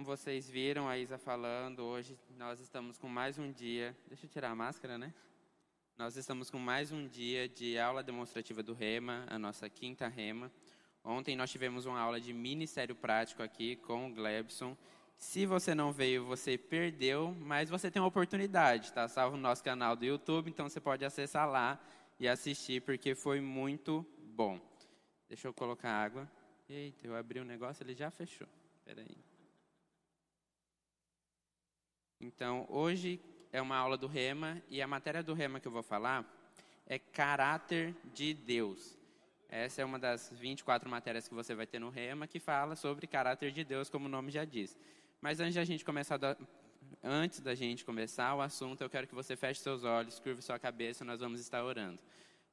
Como vocês viram a Isa falando, hoje nós estamos com mais um dia. Deixa eu tirar a máscara, né? Nós estamos com mais um dia de aula demonstrativa do Rema, a nossa quinta Rema. Ontem nós tivemos uma aula de ministério prático aqui com o Glebson. Se você não veio, você perdeu, mas você tem uma oportunidade, tá? Salvo no nosso canal do YouTube, então você pode acessar lá e assistir, porque foi muito bom. Deixa eu colocar água. Eita, eu abri o um negócio, ele já fechou. Espera aí. Então, hoje é uma aula do Rema e a matéria do Rema que eu vou falar é caráter de Deus. Essa é uma das 24 matérias que você vai ter no Rema que fala sobre caráter de Deus, como o nome já diz. Mas antes da gente começar, antes da gente começar o assunto, eu quero que você feche seus olhos, curva sua cabeça, nós vamos estar orando.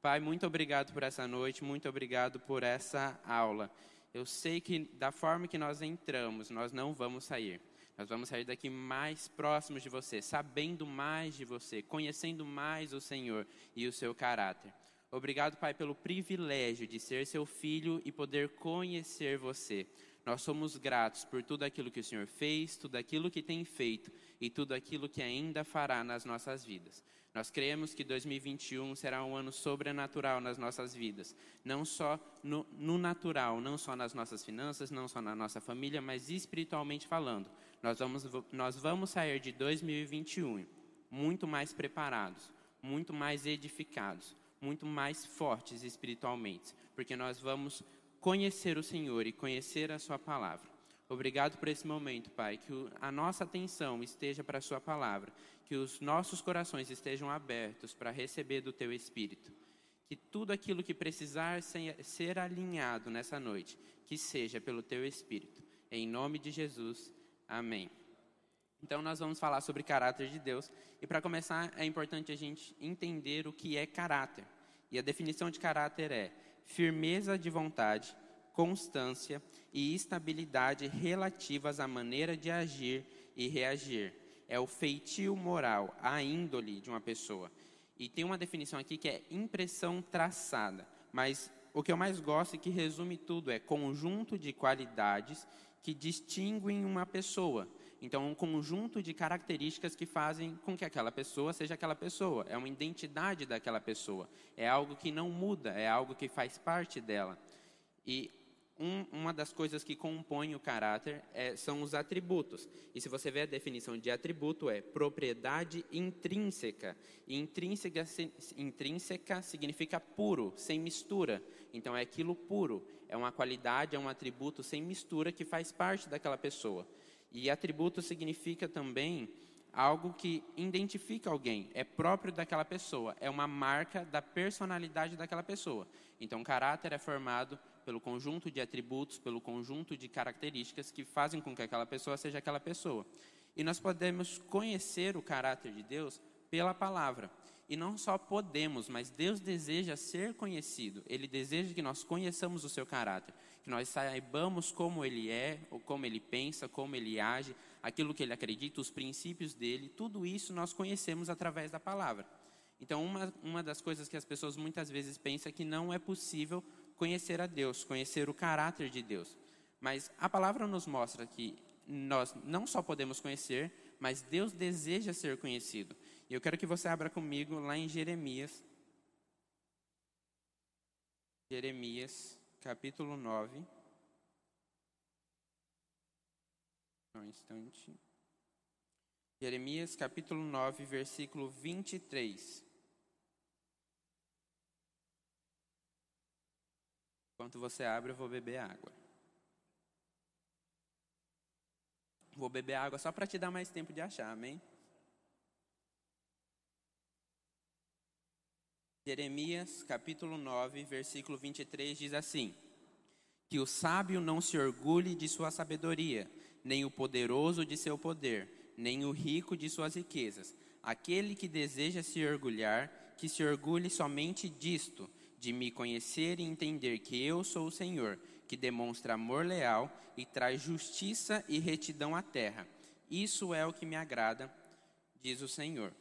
Pai, muito obrigado por essa noite, muito obrigado por essa aula. Eu sei que da forma que nós entramos, nós não vamos sair. Nós vamos sair daqui mais próximos de você, sabendo mais de você, conhecendo mais o Senhor e o seu caráter. Obrigado, Pai, pelo privilégio de ser seu filho e poder conhecer você. Nós somos gratos por tudo aquilo que o Senhor fez, tudo aquilo que tem feito e tudo aquilo que ainda fará nas nossas vidas. Nós cremos que 2021 será um ano sobrenatural nas nossas vidas, não só no, no, natural, não só nas nossas finanças, não só na nossa família, mas espiritualmente falando. Nós vamos, nós vamos sair de 2021 muito mais preparados, muito mais edificados, muito mais fortes espiritualmente, porque nós vamos conhecer o Senhor e conhecer a Sua palavra. Obrigado por esse momento, Pai, que a nossa atenção esteja para a Sua palavra, que os nossos corações estejam abertos para receber do Teu Espírito. Que tudo aquilo que precisar ser alinhado nessa noite, que seja pelo Teu Espírito. Em nome de Jesus. Amém. Então, nós vamos falar sobre caráter de Deus. E para começar, é importante a gente entender o que é caráter. E a definição de caráter é firmeza de vontade, constância e estabilidade relativas à maneira de agir e reagir. É o feitio moral, a índole de uma pessoa. E tem uma definição aqui que é impressão traçada. Mas o que eu mais gosto e que resume tudo é conjunto de qualidades que distinguem uma pessoa. Então, um conjunto de características que fazem com que aquela pessoa seja aquela pessoa. É uma identidade daquela pessoa. É algo que não muda, é algo que faz parte dela. E um, uma das coisas que compõe o caráter é, são os atributos. E se você ver a definição de atributo, é propriedade intrínseca. E intrínseca, intrínseca significa puro, sem mistura. Então é aquilo puro. É uma qualidade, é um atributo sem mistura que faz parte daquela pessoa. E atributo significa também algo que identifica alguém, é próprio daquela pessoa, é uma marca da personalidade daquela pessoa. Então, caráter é formado pelo conjunto de atributos, pelo conjunto de características que fazem com que aquela pessoa seja aquela pessoa. E nós podemos conhecer o caráter de Deus pela palavra. E não só podemos, mas Deus deseja ser conhecido. Ele deseja que nós conheçamos o seu caráter, que nós saibamos como ele é, como ele pensa, como ele age, aquilo que ele acredita, os princípios dele. Tudo isso nós conhecemos através da palavra. Então, uma, uma das coisas que as pessoas muitas vezes pensam é que não é possível conhecer a Deus, conhecer o caráter de Deus. Mas a palavra nos mostra que nós não só podemos conhecer, mas Deus deseja ser conhecido. E eu quero que você abra comigo lá em Jeremias. Jeremias, capítulo 9. Um instante. Jeremias, capítulo 9, versículo 23. Enquanto você abre, eu vou beber água. Vou beber água só para te dar mais tempo de achar, amém? Jeremias, capítulo 9, versículo 23 diz assim: Que o sábio não se orgulhe de sua sabedoria, nem o poderoso de seu poder, nem o rico de suas riquezas. Aquele que deseja se orgulhar, que se orgulhe somente disto, de me conhecer e entender que eu sou o Senhor, que demonstra amor leal e traz justiça e retidão à terra. Isso é o que me agrada, diz o Senhor.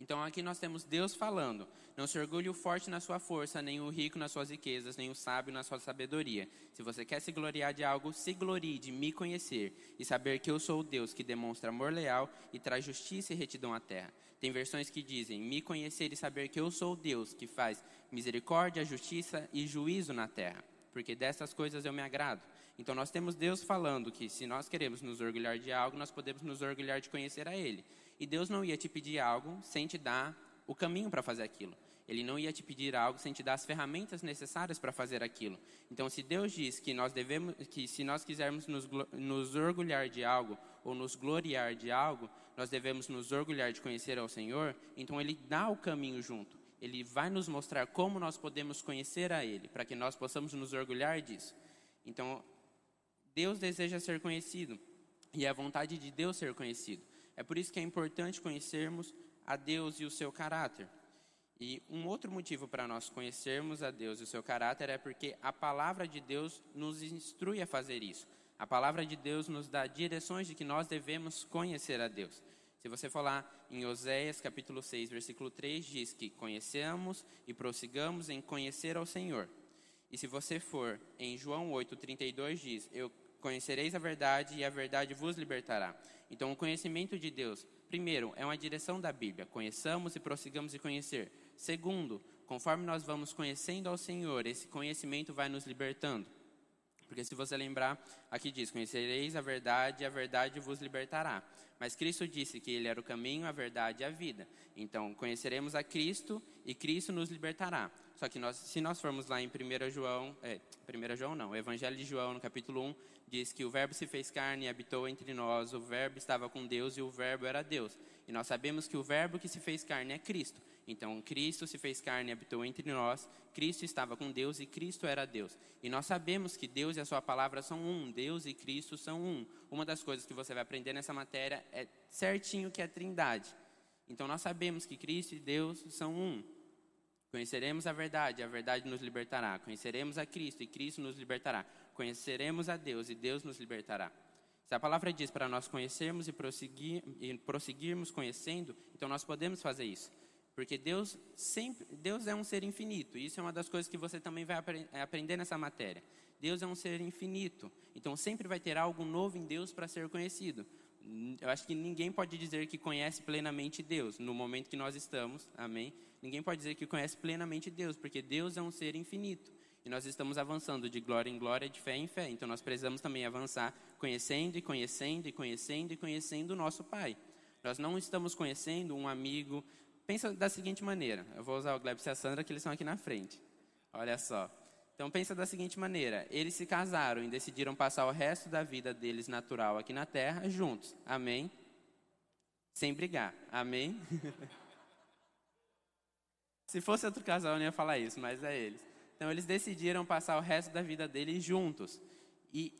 Então aqui nós temos Deus falando: Não se orgulhe o forte na sua força, nem o rico nas suas riquezas, nem o sábio na sua sabedoria. Se você quer se gloriar de algo, se glorie de me conhecer e saber que eu sou o Deus que demonstra amor leal e traz justiça e retidão à terra. Tem versões que dizem: Me conhecer e saber que eu sou Deus que faz misericórdia, justiça e juízo na terra, porque dessas coisas eu me agrado. Então nós temos Deus falando que se nós queremos nos orgulhar de algo, nós podemos nos orgulhar de conhecer a Ele. E Deus não ia te pedir algo sem te dar o caminho para fazer aquilo. Ele não ia te pedir algo sem te dar as ferramentas necessárias para fazer aquilo. Então, se Deus diz que nós devemos, que se nós quisermos nos, nos orgulhar de algo ou nos gloriar de algo, nós devemos nos orgulhar de conhecer ao Senhor. Então, Ele dá o caminho junto. Ele vai nos mostrar como nós podemos conhecer a Ele, para que nós possamos nos orgulhar disso. Então, Deus deseja ser conhecido e é a vontade de Deus ser conhecido. É por isso que é importante conhecermos a Deus e o seu caráter. E um outro motivo para nós conhecermos a Deus e o seu caráter é porque a palavra de Deus nos instrui a fazer isso. A palavra de Deus nos dá direções de que nós devemos conhecer a Deus. Se você falar em Oséias capítulo 6, versículo 3, diz que conhecemos e prossigamos em conhecer ao Senhor. E se você for em João 8, 32, diz: Eu conhecereis a verdade e a verdade vos libertará. Então, o conhecimento de Deus, primeiro, é uma direção da Bíblia. Conheçamos e prossigamos em conhecer. Segundo, conforme nós vamos conhecendo ao Senhor, esse conhecimento vai nos libertando. Porque se você lembrar, aqui diz: Conhecereis a verdade e a verdade vos libertará. Mas Cristo disse que Ele era o caminho, a verdade e a vida. Então, conheceremos a Cristo e Cristo nos libertará. Só que nós, se nós formos lá em 1 João, é, 1 João não, o Evangelho de João, no capítulo 1, diz que o Verbo se fez carne e habitou entre nós, o Verbo estava com Deus e o Verbo era Deus. E nós sabemos que o Verbo que se fez carne é Cristo. Então, Cristo se fez carne e habitou entre nós, Cristo estava com Deus e Cristo era Deus. E nós sabemos que Deus e a Sua palavra são um, Deus e Cristo são um. Uma das coisas que você vai aprender nessa matéria é certinho que é trindade. Então, nós sabemos que Cristo e Deus são um. Conheceremos a verdade, a verdade nos libertará. Conheceremos a Cristo e Cristo nos libertará. Conheceremos a Deus e Deus nos libertará. Se a palavra diz para nós conhecermos e, prosseguir, e prosseguirmos conhecendo, então nós podemos fazer isso. Porque Deus sempre, Deus é um ser infinito. Isso é uma das coisas que você também vai é, aprender nessa matéria. Deus é um ser infinito. Então sempre vai ter algo novo em Deus para ser conhecido. Eu acho que ninguém pode dizer que conhece plenamente Deus no momento que nós estamos. Amém? Ninguém pode dizer que conhece plenamente Deus, porque Deus é um ser infinito. E nós estamos avançando de glória em glória, de fé em fé. Então nós precisamos também avançar conhecendo e conhecendo e conhecendo e conhecendo o nosso Pai. Nós não estamos conhecendo um amigo. Pensa da seguinte maneira. Eu vou usar o Glebs e a Sandra, que eles estão aqui na frente. Olha só. Então pensa da seguinte maneira: eles se casaram e decidiram passar o resto da vida deles natural aqui na terra juntos. Amém? Sem brigar. Amém? Se fosse outro casal, eu não ia falar isso, mas é eles. Então, eles decidiram passar o resto da vida deles juntos. E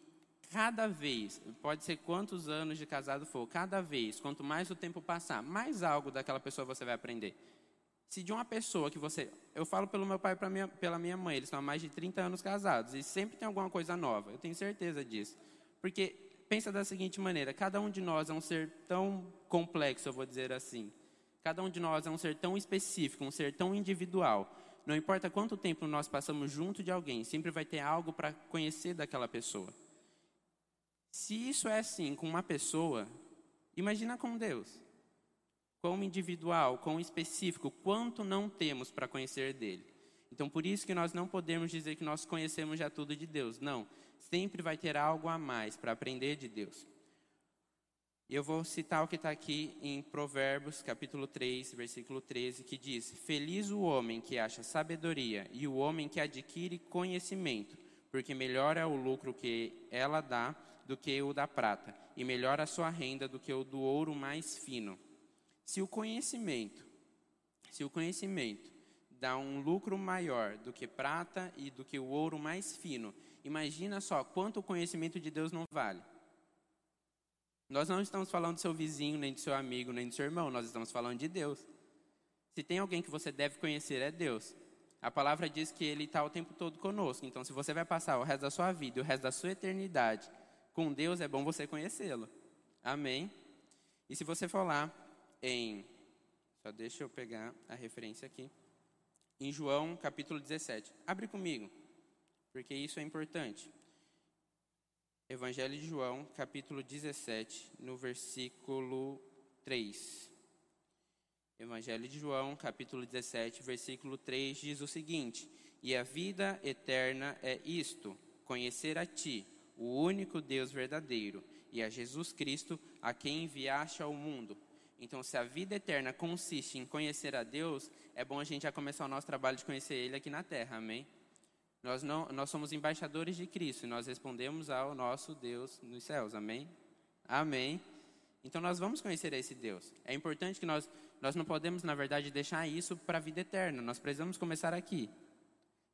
cada vez, pode ser quantos anos de casado for, cada vez, quanto mais o tempo passar, mais algo daquela pessoa você vai aprender. Se de uma pessoa que você. Eu falo pelo meu pai e pela minha mãe, eles estão há mais de 30 anos casados, e sempre tem alguma coisa nova, eu tenho certeza disso. Porque pensa da seguinte maneira: cada um de nós é um ser tão complexo, eu vou dizer assim. Cada um de nós é um ser tão específico, um ser tão individual. Não importa quanto tempo nós passamos junto de alguém, sempre vai ter algo para conhecer daquela pessoa. Se isso é assim com uma pessoa, imagina com Deus. Quão individual, quão específico, quanto não temos para conhecer dele. Então, por isso que nós não podemos dizer que nós conhecemos já tudo de Deus. Não, sempre vai ter algo a mais para aprender de Deus. Eu vou citar o que está aqui em Provérbios, capítulo 3, versículo 13, que diz: Feliz o homem que acha sabedoria e o homem que adquire conhecimento, porque melhor é o lucro que ela dá do que o da prata, e melhor a sua renda do que o do ouro mais fino. Se o conhecimento, se o conhecimento dá um lucro maior do que prata e do que o ouro mais fino, imagina só quanto o conhecimento de Deus não vale. Nós não estamos falando do seu vizinho, nem do seu amigo, nem do seu irmão, nós estamos falando de Deus. Se tem alguém que você deve conhecer, é Deus. A palavra diz que Ele está o tempo todo conosco. Então, se você vai passar o resto da sua vida, o resto da sua eternidade com Deus, é bom você conhecê-lo. Amém? E se você for lá em. Só deixa eu pegar a referência aqui. Em João, capítulo 17. Abre comigo, porque isso é importante. Evangelho de João, capítulo 17, no versículo 3. Evangelho de João, capítulo 17, versículo 3 diz o seguinte: E a vida eterna é isto: conhecer a Ti, o único Deus verdadeiro, e a Jesus Cristo, a quem enviaste ao mundo. Então, se a vida eterna consiste em conhecer a Deus, é bom a gente já começar o nosso trabalho de conhecer Ele aqui na terra, amém? Nós, não, nós somos embaixadores de Cristo e nós respondemos ao nosso Deus nos céus, amém? Amém. Então nós vamos conhecer esse Deus. É importante que nós, nós não podemos, na verdade, deixar isso para a vida eterna. Nós precisamos começar aqui.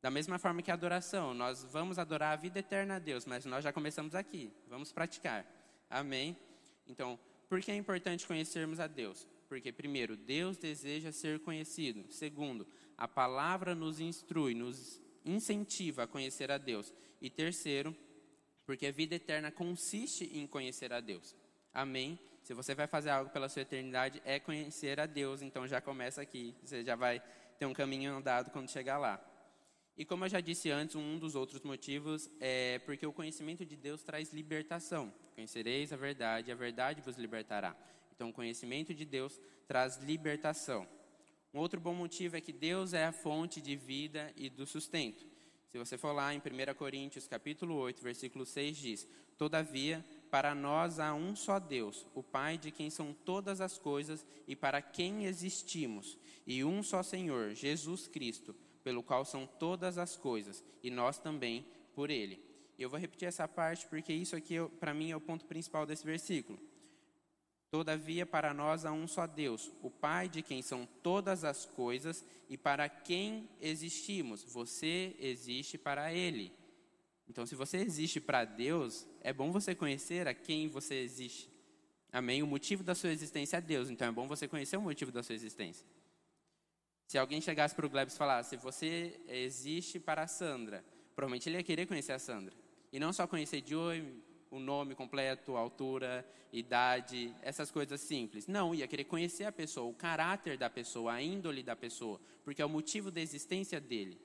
Da mesma forma que a adoração, nós vamos adorar a vida eterna a Deus, mas nós já começamos aqui. Vamos praticar. Amém? Então, por que é importante conhecermos a Deus? Porque, primeiro, Deus deseja ser conhecido. Segundo, a palavra nos instrui, nos incentiva a conhecer a Deus. E terceiro, porque a vida eterna consiste em conhecer a Deus. Amém? Se você vai fazer algo pela sua eternidade, é conhecer a Deus. Então já começa aqui. Você já vai ter um caminho andado quando chegar lá. E como eu já disse antes, um dos outros motivos é porque o conhecimento de Deus traz libertação. Conhecereis a verdade, a verdade vos libertará. Então, o conhecimento de Deus traz libertação. Um outro bom motivo é que Deus é a fonte de vida e do sustento. Se você for lá em 1 Coríntios, capítulo 8, versículo 6 diz: "Todavia, para nós há um só Deus, o Pai de quem são todas as coisas e para quem existimos, e um só Senhor, Jesus Cristo, pelo qual são todas as coisas, e nós também por ele." Eu vou repetir essa parte porque isso aqui para mim é o ponto principal desse versículo. Todavia, para nós há um só Deus, o Pai de quem são todas as coisas e para quem existimos. Você existe para Ele. Então, se você existe para Deus, é bom você conhecer a quem você existe. Amém? O motivo da sua existência é Deus, então é bom você conhecer o motivo da sua existência. Se alguém chegasse para o Glebs e falasse, você existe para a Sandra, provavelmente ele ia querer conhecer a Sandra. E não só conhecer de oi, o nome completo, altura, idade, essas coisas simples. Não, ia querer conhecer a pessoa, o caráter da pessoa, a índole da pessoa, porque é o motivo da existência dele.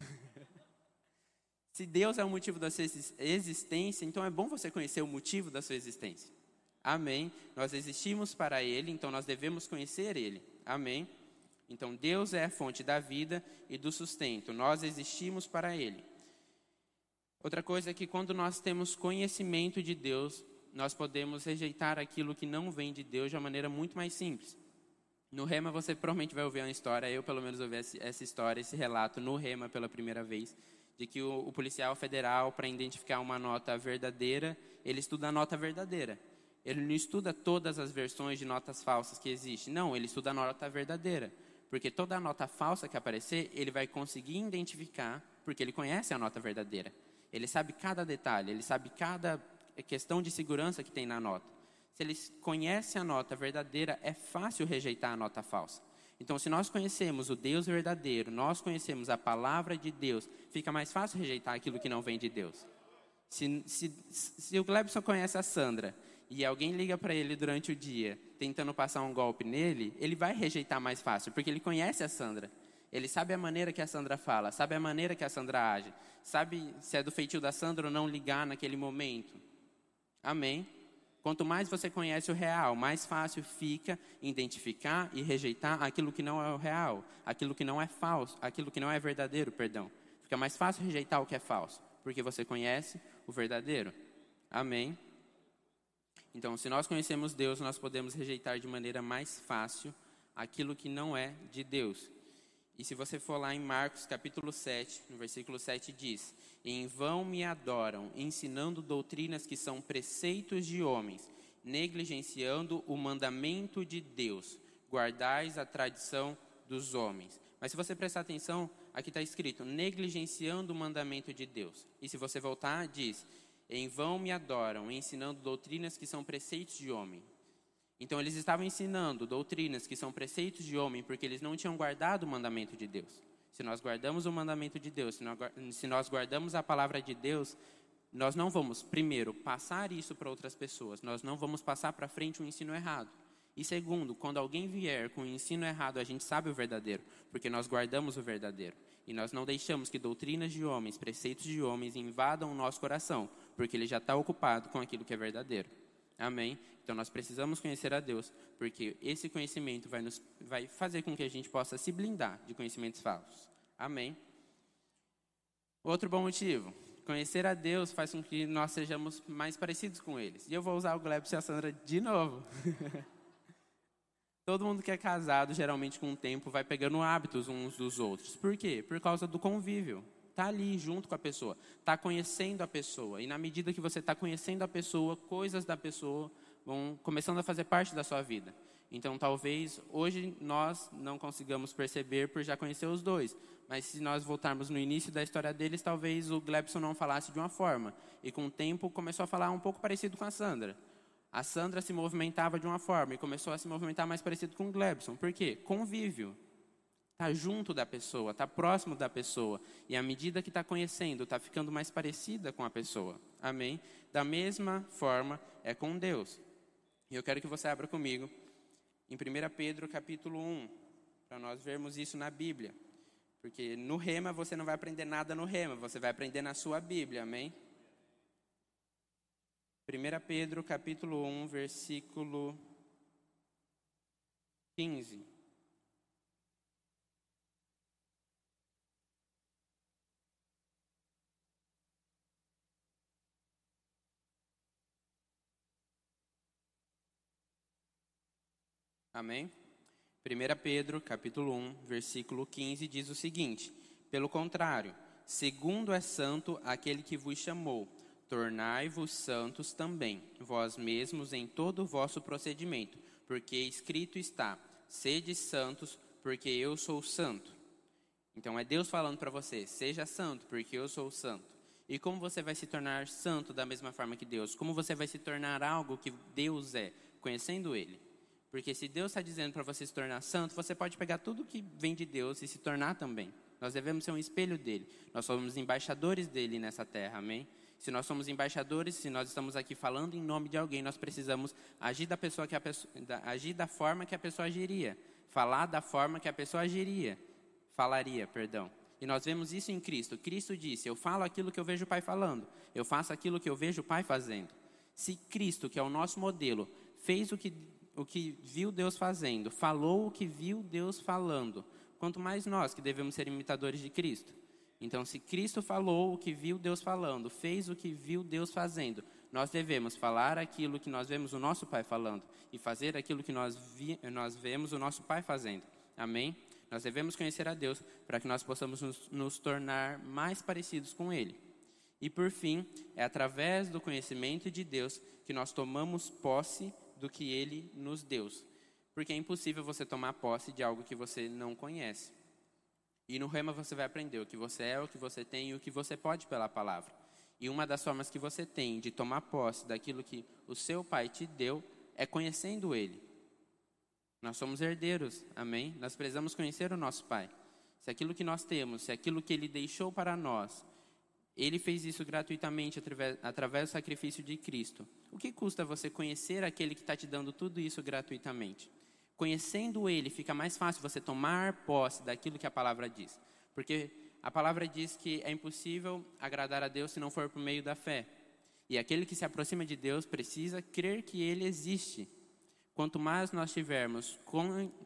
Se Deus é o motivo da sua existência, então é bom você conhecer o motivo da sua existência. Amém. Nós existimos para Ele, então nós devemos conhecer Ele. Amém. Então Deus é a fonte da vida e do sustento. Nós existimos para Ele. Outra coisa é que quando nós temos conhecimento de Deus, nós podemos rejeitar aquilo que não vem de Deus de uma maneira muito mais simples. No Rema você provavelmente vai ouvir uma história, eu pelo menos ouvi essa história, esse relato no Rema pela primeira vez, de que o, o policial federal, para identificar uma nota verdadeira, ele estuda a nota verdadeira. Ele não estuda todas as versões de notas falsas que existem. Não, ele estuda a nota verdadeira. Porque toda nota falsa que aparecer, ele vai conseguir identificar, porque ele conhece a nota verdadeira. Ele sabe cada detalhe, ele sabe cada questão de segurança que tem na nota. Se ele conhece a nota verdadeira, é fácil rejeitar a nota falsa. Então, se nós conhecemos o Deus verdadeiro, nós conhecemos a palavra de Deus, fica mais fácil rejeitar aquilo que não vem de Deus. Se, se, se o Glebson conhece a Sandra e alguém liga para ele durante o dia, tentando passar um golpe nele, ele vai rejeitar mais fácil, porque ele conhece a Sandra. Ele sabe a maneira que a Sandra fala, sabe a maneira que a Sandra age, sabe se é do feitio da Sandra ou não ligar naquele momento. Amém? Quanto mais você conhece o real, mais fácil fica identificar e rejeitar aquilo que não é o real, aquilo que não é falso, aquilo que não é verdadeiro, perdão. Fica mais fácil rejeitar o que é falso, porque você conhece o verdadeiro. Amém? Então, se nós conhecemos Deus, nós podemos rejeitar de maneira mais fácil aquilo que não é de Deus. E se você for lá em Marcos capítulo 7, no versículo 7 diz: Em vão me adoram, ensinando doutrinas que são preceitos de homens, negligenciando o mandamento de Deus. Guardais a tradição dos homens. Mas se você prestar atenção, aqui está escrito: negligenciando o mandamento de Deus. E se você voltar, diz: Em vão me adoram, ensinando doutrinas que são preceitos de homem. Então eles estavam ensinando doutrinas que são preceitos de homem, porque eles não tinham guardado o mandamento de Deus. Se nós guardamos o mandamento de Deus, se nós guardamos a palavra de Deus, nós não vamos, primeiro, passar isso para outras pessoas, nós não vamos passar para frente um ensino errado. E segundo, quando alguém vier com o ensino errado, a gente sabe o verdadeiro, porque nós guardamos o verdadeiro. E nós não deixamos que doutrinas de homens, preceitos de homens invadam o nosso coração, porque ele já está ocupado com aquilo que é verdadeiro. Amém? Então nós precisamos conhecer a Deus, porque esse conhecimento vai, nos, vai fazer com que a gente possa se blindar de conhecimentos falsos. Amém? Outro bom motivo. Conhecer a Deus faz com que nós sejamos mais parecidos com eles. E eu vou usar o Glebson e a Sandra de novo. Todo mundo que é casado, geralmente com o tempo, vai pegando hábitos uns dos outros. Por quê? Por causa do convívio. Está ali junto com a pessoa, está conhecendo a pessoa. E na medida que você está conhecendo a pessoa, coisas da pessoa vão começando a fazer parte da sua vida. Então, talvez hoje nós não consigamos perceber por já conhecer os dois. Mas se nós voltarmos no início da história deles, talvez o Glebson não falasse de uma forma. E com o tempo começou a falar um pouco parecido com a Sandra. A Sandra se movimentava de uma forma e começou a se movimentar mais parecido com o Glebson. Por quê? Convívio. Está junto da pessoa, está próximo da pessoa. E à medida que está conhecendo, está ficando mais parecida com a pessoa. Amém? Da mesma forma é com Deus. E eu quero que você abra comigo em 1 Pedro capítulo 1, para nós vermos isso na Bíblia. Porque no rema você não vai aprender nada no rema, você vai aprender na sua Bíblia, amém? 1 Pedro capítulo 1, versículo 15. Amém? 1 Pedro, capítulo 1, versículo 15, diz o seguinte: Pelo contrário, segundo é santo aquele que vos chamou, Tornai-vos santos também, vós mesmos em todo o vosso procedimento, porque escrito está: sede santos, porque eu sou santo. Então é Deus falando para você: seja santo, porque eu sou santo. E como você vai se tornar santo da mesma forma que Deus? Como você vai se tornar algo que Deus é, conhecendo Ele? Porque se Deus está dizendo para você se tornar santo, você pode pegar tudo que vem de Deus e se tornar também. Nós devemos ser um espelho dele. Nós somos embaixadores dele nessa terra, amém? Se nós somos embaixadores, se nós estamos aqui falando em nome de alguém, nós precisamos agir da pessoa que a pessoa, agir da forma que a pessoa agiria, falar da forma que a pessoa agiria, falaria, perdão. E nós vemos isso em Cristo. Cristo disse: Eu falo aquilo que eu vejo o Pai falando, eu faço aquilo que eu vejo o Pai fazendo. Se Cristo, que é o nosso modelo, fez o que, o que viu Deus fazendo, falou o que viu Deus falando, quanto mais nós que devemos ser imitadores de Cristo. Então, se Cristo falou o que viu Deus falando, fez o que viu Deus fazendo, nós devemos falar aquilo que nós vemos o nosso Pai falando e fazer aquilo que nós, vi, nós vemos o nosso Pai fazendo. Amém? Nós devemos conhecer a Deus para que nós possamos nos, nos tornar mais parecidos com Ele. E por fim, é através do conhecimento de Deus que nós tomamos posse do que Ele nos deu. Porque é impossível você tomar posse de algo que você não conhece. E no Rema você vai aprender o que você é, o que você tem e o que você pode pela palavra. E uma das formas que você tem de tomar posse daquilo que o seu pai te deu é conhecendo ele. Nós somos herdeiros, amém? Nós precisamos conhecer o nosso pai. Se aquilo que nós temos, se aquilo que ele deixou para nós, ele fez isso gratuitamente através, através do sacrifício de Cristo. O que custa você conhecer aquele que está te dando tudo isso gratuitamente? Conhecendo Ele, fica mais fácil você tomar posse daquilo que a palavra diz. Porque a palavra diz que é impossível agradar a Deus se não for por meio da fé. E aquele que se aproxima de Deus precisa crer que Ele existe. Quanto mais nós tivermos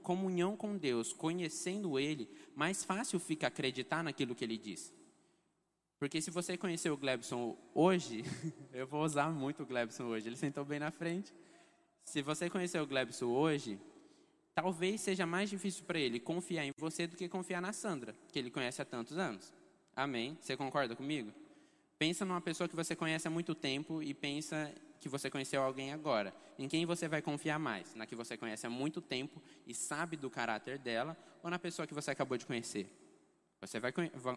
comunhão com Deus, conhecendo Ele, mais fácil fica acreditar naquilo que Ele diz. Porque se você conhecer o Glebson hoje, eu vou usar muito o Glebson hoje, ele sentou bem na frente. Se você conhecer o Glebson hoje, talvez seja mais difícil para ele confiar em você do que confiar na Sandra, que ele conhece há tantos anos. Amém? Você concorda comigo? Pensa numa pessoa que você conhece há muito tempo e pensa que você conheceu alguém agora. Em quem você vai confiar mais? Na que você conhece há muito tempo e sabe do caráter dela ou na pessoa que você acabou de conhecer? Você vai,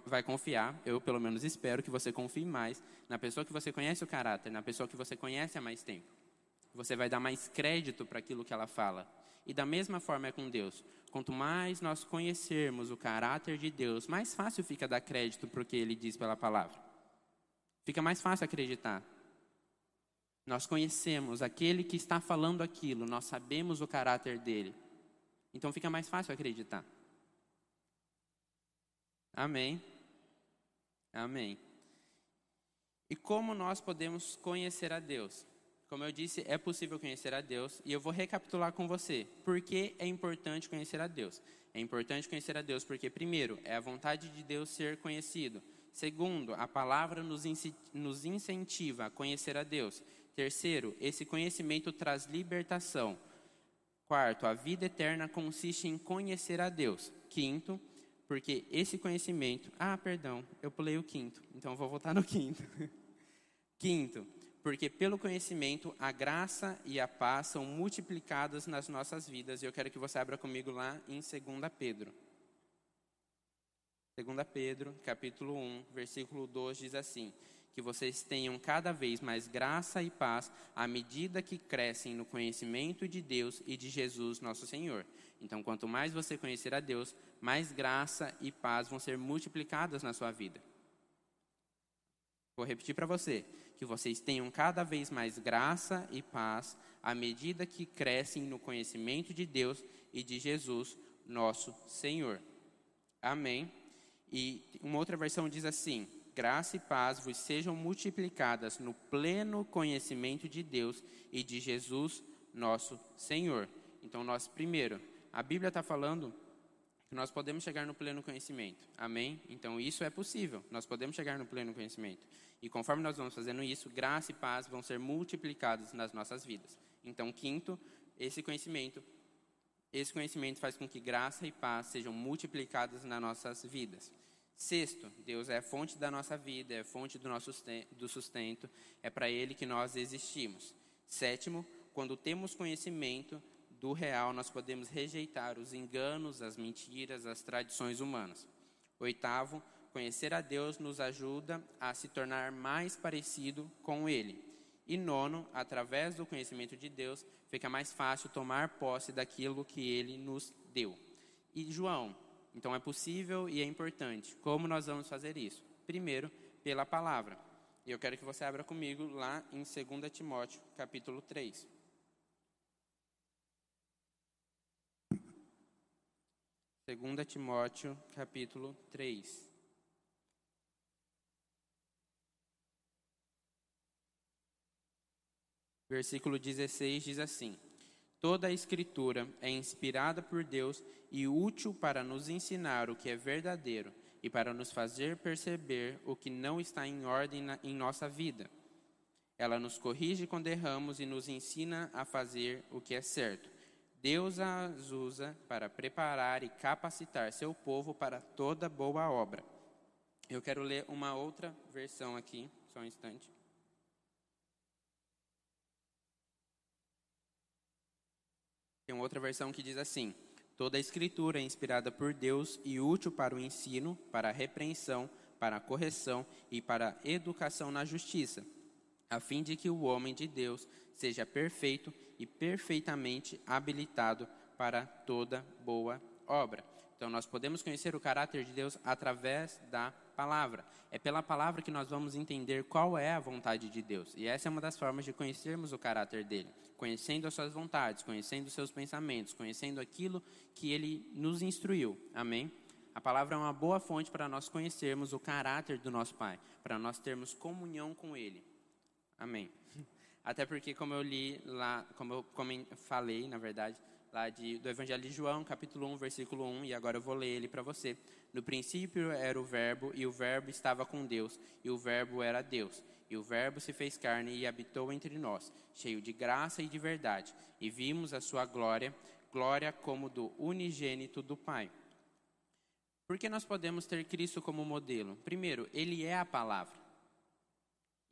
vai confiar, eu pelo menos espero que você confie mais na pessoa que você conhece o caráter, na pessoa que você conhece há mais tempo. Você vai dar mais crédito para aquilo que ela fala e da mesma forma é com Deus. Quanto mais nós conhecermos o caráter de Deus, mais fácil fica dar crédito para o que ele diz pela palavra. Fica mais fácil acreditar. Nós conhecemos aquele que está falando aquilo, nós sabemos o caráter dele. Então fica mais fácil acreditar. Amém. Amém. E como nós podemos conhecer a Deus? Como eu disse, é possível conhecer a Deus e eu vou recapitular com você. Por que é importante conhecer a Deus? É importante conhecer a Deus porque, primeiro, é a vontade de Deus ser conhecido. Segundo, a palavra nos incentiva a conhecer a Deus. Terceiro, esse conhecimento traz libertação. Quarto, a vida eterna consiste em conhecer a Deus. Quinto, porque esse conhecimento. Ah, perdão, eu pulei o quinto, então vou voltar no quinto. quinto, porque pelo conhecimento a graça e a paz são multiplicadas nas nossas vidas. E eu quero que você abra comigo lá em 2 Pedro. 2 Pedro, capítulo 1, versículo 2 diz assim: Que vocês tenham cada vez mais graça e paz à medida que crescem no conhecimento de Deus e de Jesus, nosso Senhor. Então, quanto mais você conhecer a Deus, mais graça e paz vão ser multiplicadas na sua vida. Vou repetir para você: que vocês tenham cada vez mais graça e paz à medida que crescem no conhecimento de Deus e de Jesus, nosso Senhor. Amém. E uma outra versão diz assim: graça e paz vos sejam multiplicadas no pleno conhecimento de Deus e de Jesus, nosso Senhor. Então, nós, primeiro, a Bíblia está falando que nós podemos chegar no pleno conhecimento. Amém? Então, isso é possível. Nós podemos chegar no pleno conhecimento. E conforme nós vamos fazendo isso, graça e paz vão ser multiplicados nas nossas vidas. Então, quinto, esse conhecimento, esse conhecimento faz com que graça e paz sejam multiplicados nas nossas vidas. Sexto, Deus é a fonte da nossa vida, é a fonte do nosso do sustento, é para Ele que nós existimos. Sétimo, quando temos conhecimento do real, nós podemos rejeitar os enganos, as mentiras, as tradições humanas. Oitavo, conhecer a Deus nos ajuda a se tornar mais parecido com Ele. E nono, através do conhecimento de Deus, fica mais fácil tomar posse daquilo que Ele nos deu. E João, então é possível e é importante. Como nós vamos fazer isso? Primeiro, pela palavra. E eu quero que você abra comigo lá em 2 Timóteo, capítulo 3. 2 Timóteo, capítulo 3. Versículo 16 diz assim: Toda a Escritura é inspirada por Deus e útil para nos ensinar o que é verdadeiro e para nos fazer perceber o que não está em ordem na, em nossa vida. Ela nos corrige quando erramos e nos ensina a fazer o que é certo. Deus as usa para preparar e capacitar seu povo para toda boa obra. Eu quero ler uma outra versão aqui, só um instante. Tem uma outra versão que diz assim: Toda a escritura é inspirada por Deus e útil para o ensino, para a repreensão, para a correção e para a educação na justiça, a fim de que o homem de Deus seja perfeito e perfeitamente habilitado para toda boa obra. Então, nós podemos conhecer o caráter de Deus através da palavra. É pela palavra que nós vamos entender qual é a vontade de Deus. E essa é uma das formas de conhecermos o caráter dele. Conhecendo as suas vontades, conhecendo os seus pensamentos, conhecendo aquilo que ele nos instruiu. Amém? A palavra é uma boa fonte para nós conhecermos o caráter do nosso Pai, para nós termos comunhão com Ele. Amém. Até porque, como eu li lá, como eu falei, na verdade, lá de, do Evangelho de João, capítulo 1, versículo 1, e agora eu vou ler ele para você. No princípio era o Verbo, e o Verbo estava com Deus, e o Verbo era Deus. E o Verbo se fez carne e habitou entre nós, cheio de graça e de verdade, e vimos a sua glória, glória como do unigênito do Pai. Por que nós podemos ter Cristo como modelo? Primeiro, ele é a palavra.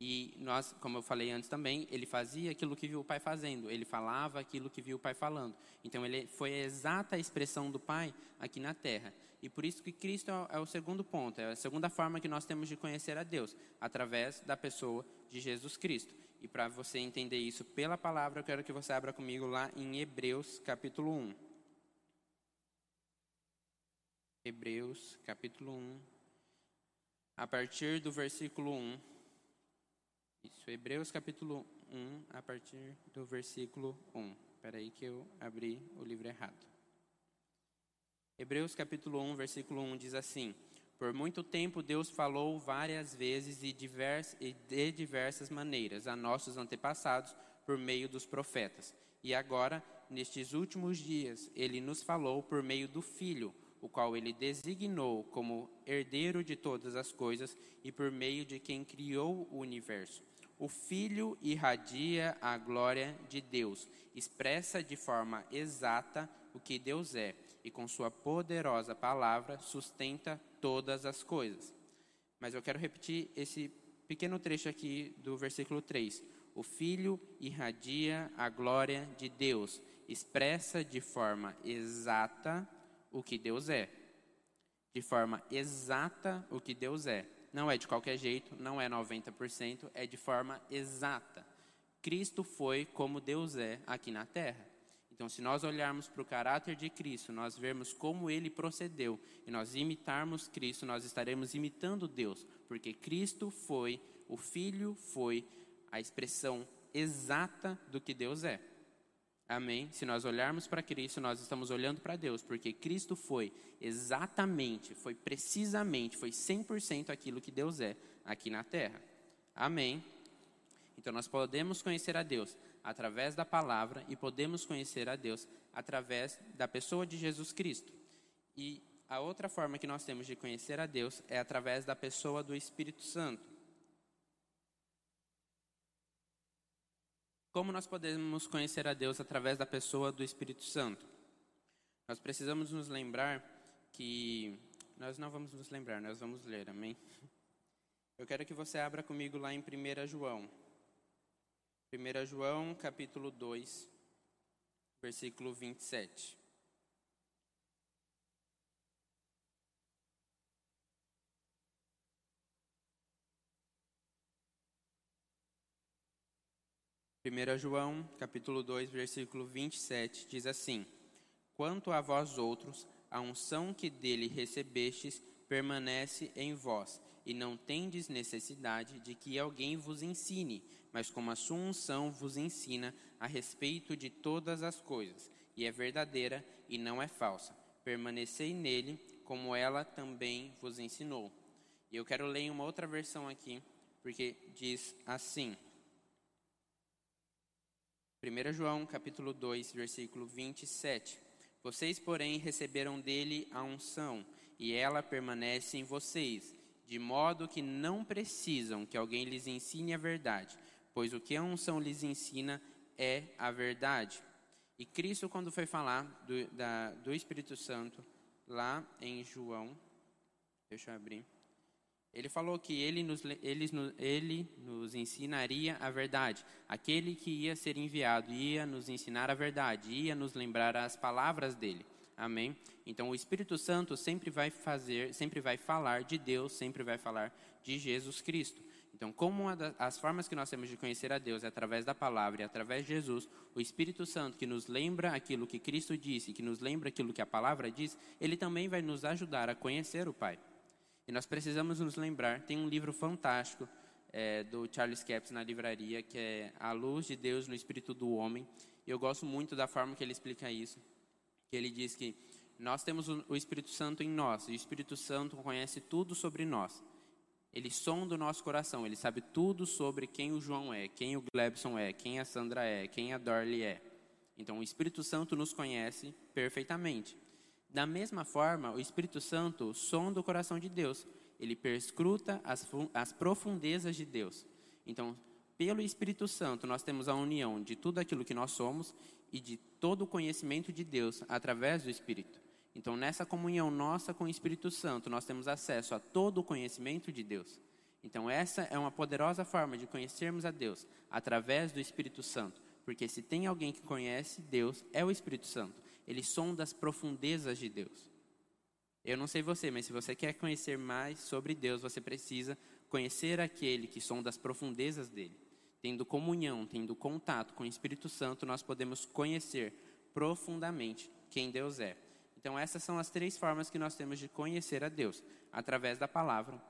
E nós, como eu falei antes também, ele fazia aquilo que viu o pai fazendo, ele falava aquilo que viu o pai falando. Então ele foi a exata expressão do pai aqui na terra. E por isso que Cristo é o segundo ponto, é a segunda forma que nós temos de conhecer a Deus, através da pessoa de Jesus Cristo. E para você entender isso pela palavra, eu quero que você abra comigo lá em Hebreus, capítulo 1. Hebreus, capítulo 1. A partir do versículo 1. Isso, Hebreus capítulo 1, a partir do versículo 1. Espera aí que eu abri o livro errado. Hebreus capítulo 1, versículo 1 diz assim: Por muito tempo Deus falou várias vezes e, e de diversas maneiras a nossos antepassados por meio dos profetas. E agora, nestes últimos dias, ele nos falou por meio do Filho, o qual ele designou como herdeiro de todas as coisas e por meio de quem criou o universo. O Filho irradia a glória de Deus, expressa de forma exata o que Deus é e com sua poderosa palavra sustenta todas as coisas. Mas eu quero repetir esse pequeno trecho aqui do versículo 3. O Filho irradia a glória de Deus, expressa de forma exata o que Deus é. De forma exata o que Deus é. Não é de qualquer jeito, não é 90%, é de forma exata. Cristo foi como Deus é aqui na terra. Então, se nós olharmos para o caráter de Cristo, nós vermos como ele procedeu e nós imitarmos Cristo, nós estaremos imitando Deus, porque Cristo foi, o Filho foi a expressão exata do que Deus é. Amém? Se nós olharmos para Cristo, nós estamos olhando para Deus, porque Cristo foi exatamente, foi precisamente, foi 100% aquilo que Deus é aqui na terra. Amém? Então nós podemos conhecer a Deus através da palavra e podemos conhecer a Deus através da pessoa de Jesus Cristo. E a outra forma que nós temos de conhecer a Deus é através da pessoa do Espírito Santo. Como nós podemos conhecer a Deus através da pessoa do Espírito Santo? Nós precisamos nos lembrar que. Nós não vamos nos lembrar, nós vamos ler, amém? Eu quero que você abra comigo lá em 1 João. 1 João, capítulo 2, versículo 27. Primeira João, capítulo 2, versículo 27, diz assim: Quanto a vós outros, a unção que dele recebestes permanece em vós, e não tendes necessidade de que alguém vos ensine, mas como a sua unção vos ensina a respeito de todas as coisas, e é verdadeira e não é falsa. Permanecei nele, como ela também vos ensinou. E eu quero ler uma outra versão aqui, porque diz assim: 1 João capítulo 2, versículo 27. Vocês, porém, receberam dele a unção, e ela permanece em vocês, de modo que não precisam que alguém lhes ensine a verdade, pois o que a unção lhes ensina é a verdade. E Cristo, quando foi falar do, da, do Espírito Santo, lá em João, deixa eu abrir, ele falou que ele nos, ele, ele nos ensinaria a verdade. Aquele que ia ser enviado ia nos ensinar a verdade, ia nos lembrar as palavras dele. Amém? Então o Espírito Santo sempre vai fazer, sempre vai falar de Deus, sempre vai falar de Jesus Cristo. Então, como uma das formas que nós temos de conhecer a Deus é através da palavra e através de Jesus, o Espírito Santo que nos lembra aquilo que Cristo disse, que nos lembra aquilo que a palavra diz, ele também vai nos ajudar a conhecer o Pai. E nós precisamos nos lembrar, tem um livro fantástico é, do Charles Capps na livraria, que é A Luz de Deus no Espírito do Homem. E eu gosto muito da forma que ele explica isso. Que ele diz que nós temos o Espírito Santo em nós, e o Espírito Santo conhece tudo sobre nós. Ele sonda o nosso coração, ele sabe tudo sobre quem o João é, quem o Glebson é, quem a Sandra é, quem a Dorley é. Então o Espírito Santo nos conhece perfeitamente. Da mesma forma, o Espírito Santo sonda o coração de Deus. Ele perscruta as, as profundezas de Deus. Então, pelo Espírito Santo, nós temos a união de tudo aquilo que nós somos e de todo o conhecimento de Deus através do Espírito. Então, nessa comunhão nossa com o Espírito Santo, nós temos acesso a todo o conhecimento de Deus. Então, essa é uma poderosa forma de conhecermos a Deus, através do Espírito Santo. Porque se tem alguém que conhece Deus, é o Espírito Santo. Ele sonda as profundezas de Deus. Eu não sei você, mas se você quer conhecer mais sobre Deus, você precisa conhecer aquele que sonda as profundezas dele. Tendo comunhão, tendo contato com o Espírito Santo, nós podemos conhecer profundamente quem Deus é. Então, essas são as três formas que nós temos de conhecer a Deus: através da palavra,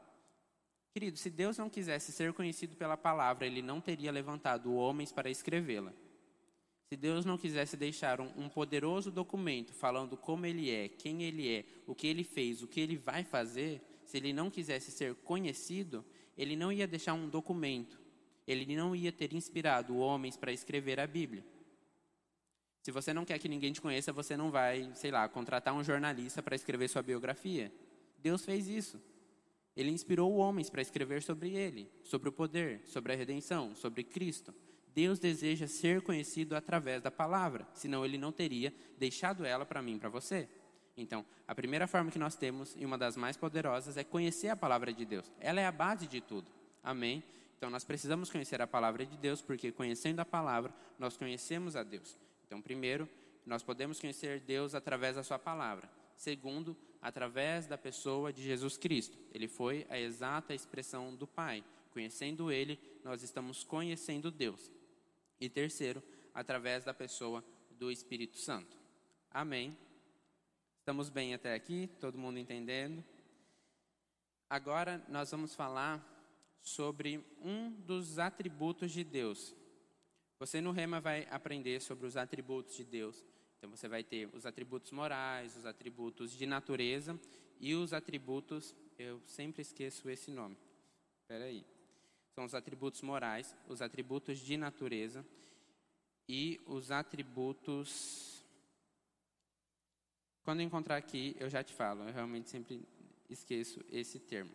Querido, se Deus não quisesse ser conhecido pela palavra, ele não teria levantado homens para escrevê-la. Se Deus não quisesse deixar um, um, poderoso documento falando como Ele é, quem Ele é, o que Ele fez, o que Ele vai fazer, se Ele não quisesse ser conhecido, Ele não ia deixar um documento. Ele não ia ter inspirado homens para escrever a Bíblia. Se você não quer que ninguém te conheça, você não vai, sei lá, contratar um jornalista para escrever sua biografia. Deus fez isso. Ele inspirou homens para escrever sobre ele, sobre o poder, sobre a redenção, sobre Cristo. Deus deseja ser conhecido através da palavra, senão ele não teria deixado ela para mim, para você. Então, a primeira forma que nós temos, e uma das mais poderosas, é conhecer a palavra de Deus. Ela é a base de tudo. Amém? Então, nós precisamos conhecer a palavra de Deus, porque conhecendo a palavra, nós conhecemos a Deus. Então, primeiro, nós podemos conhecer Deus através da sua palavra. Segundo, através da pessoa de Jesus Cristo. Ele foi a exata expressão do Pai. Conhecendo Ele, nós estamos conhecendo Deus. E terceiro, através da pessoa do Espírito Santo. Amém. Estamos bem até aqui? Todo mundo entendendo? Agora nós vamos falar sobre um dos atributos de Deus. Você no Rema vai aprender sobre os atributos de Deus. Então você vai ter os atributos morais, os atributos de natureza e os atributos, eu sempre esqueço esse nome. Espera aí são os atributos morais, os atributos de natureza e os atributos. Quando encontrar aqui, eu já te falo, eu realmente sempre esqueço esse termo.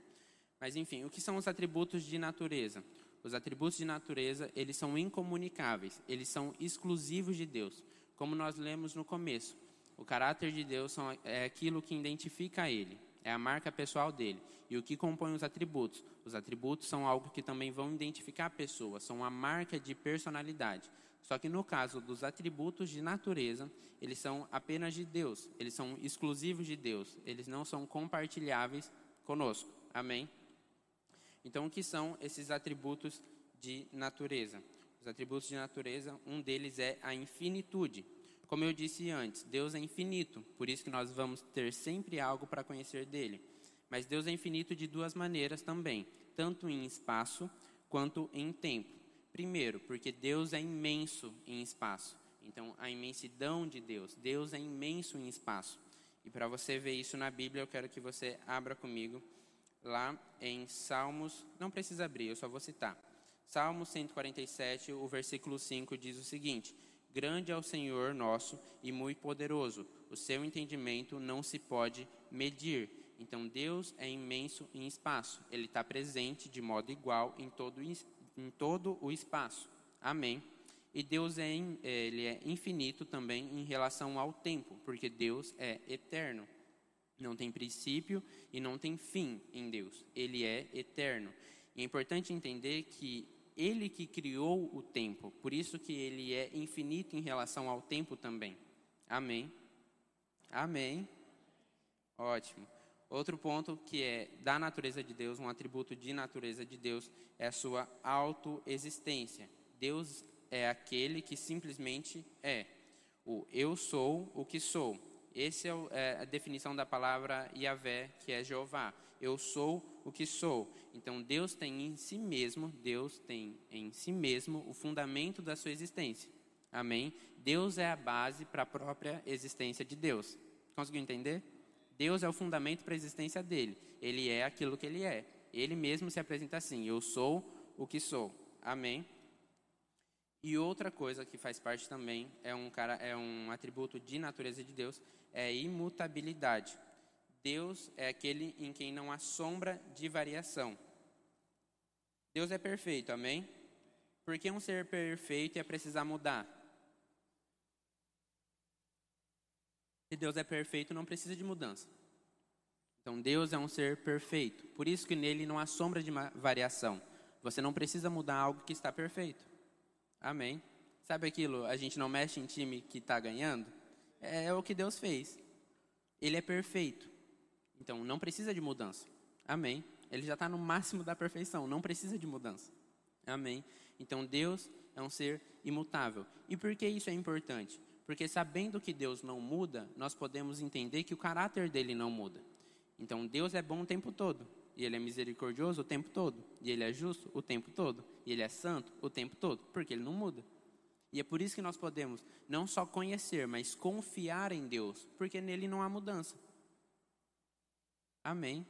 Mas enfim, o que são os atributos de natureza? Os atributos de natureza, eles são incomunicáveis, eles são exclusivos de Deus. Como nós lemos no começo, o caráter de Deus é aquilo que identifica ele é a marca pessoal dele. E o que compõe os atributos? Os atributos são algo que também vão identificar a pessoa, são uma marca de personalidade. Só que no caso dos atributos de natureza, eles são apenas de Deus, eles são exclusivos de Deus, eles não são compartilháveis conosco. Amém? Então, o que são esses atributos de natureza? Os atributos de natureza, um deles é a infinitude. Como eu disse antes, Deus é infinito, por isso que nós vamos ter sempre algo para conhecer dele. Mas Deus é infinito de duas maneiras também, tanto em espaço quanto em tempo. Primeiro, porque Deus é imenso em espaço. Então, a imensidão de Deus. Deus é imenso em espaço. E para você ver isso na Bíblia, eu quero que você abra comigo lá em Salmos. Não precisa abrir, eu só vou citar. Salmo 147, o versículo 5 diz o seguinte: Grande é o Senhor nosso e muito poderoso. O seu entendimento não se pode medir. Então Deus é imenso em espaço. Ele está presente de modo igual em todo, em todo o espaço. Amém. E Deus é, ele é infinito também em relação ao tempo, porque Deus é eterno. Não tem princípio e não tem fim em Deus. Ele é eterno. E é importante entender que ele que criou o tempo, por isso que ele é infinito em relação ao tempo também. Amém. Amém. Ótimo. Outro ponto que é da natureza de Deus, um atributo de natureza de Deus, é a sua autoexistência. Deus é aquele que simplesmente é. O eu sou o que sou. Essa é, é a definição da palavra Yahvé, que é Jeová. Eu sou o que sou. Então Deus tem em si mesmo, Deus tem em si mesmo o fundamento da sua existência. Amém? Deus é a base para a própria existência de Deus. Conseguiu entender? Deus é o fundamento para a existência dele. Ele é aquilo que ele é. Ele mesmo se apresenta assim: Eu sou o que sou. Amém? E outra coisa que faz parte também é um cara é um atributo de natureza de Deus é imutabilidade. Deus é aquele em quem não há sombra de variação. Deus é perfeito, amém? Porque um ser perfeito ia precisar mudar. Se Deus é perfeito, não precisa de mudança. Então Deus é um ser perfeito. Por isso que nele não há sombra de variação. Você não precisa mudar algo que está perfeito. Amém? Sabe aquilo? A gente não mexe em time que está ganhando? É, é o que Deus fez. Ele é perfeito. Então, não precisa de mudança. Amém. Ele já está no máximo da perfeição, não precisa de mudança. Amém. Então, Deus é um ser imutável. E por que isso é importante? Porque sabendo que Deus não muda, nós podemos entender que o caráter dele não muda. Então, Deus é bom o tempo todo. e ele é misericordioso o tempo todo, e ele é justo o tempo todo, e ele é santo o tempo todo, porque ele não muda. E é por isso que nós podemos não só conhecer, mas confiar em Deus, porque nele não há mudança. Amém.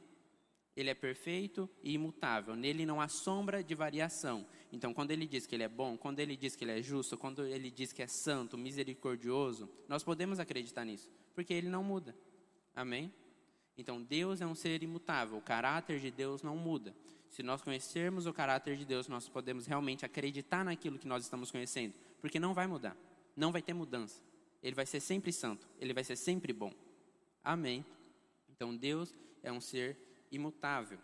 Ele é perfeito e imutável, nele não há sombra de variação. Então, quando ele diz que ele é bom, quando ele diz que ele é justo, quando ele diz que é santo, misericordioso, nós podemos acreditar nisso, porque ele não muda. Amém? Então, Deus é um ser imutável, o caráter de Deus não muda. Se nós conhecermos o caráter de Deus, nós podemos realmente acreditar naquilo que nós estamos conhecendo, porque não vai mudar, não vai ter mudança. Ele vai ser sempre santo, ele vai ser sempre bom. Amém? Então, Deus é um ser imutável.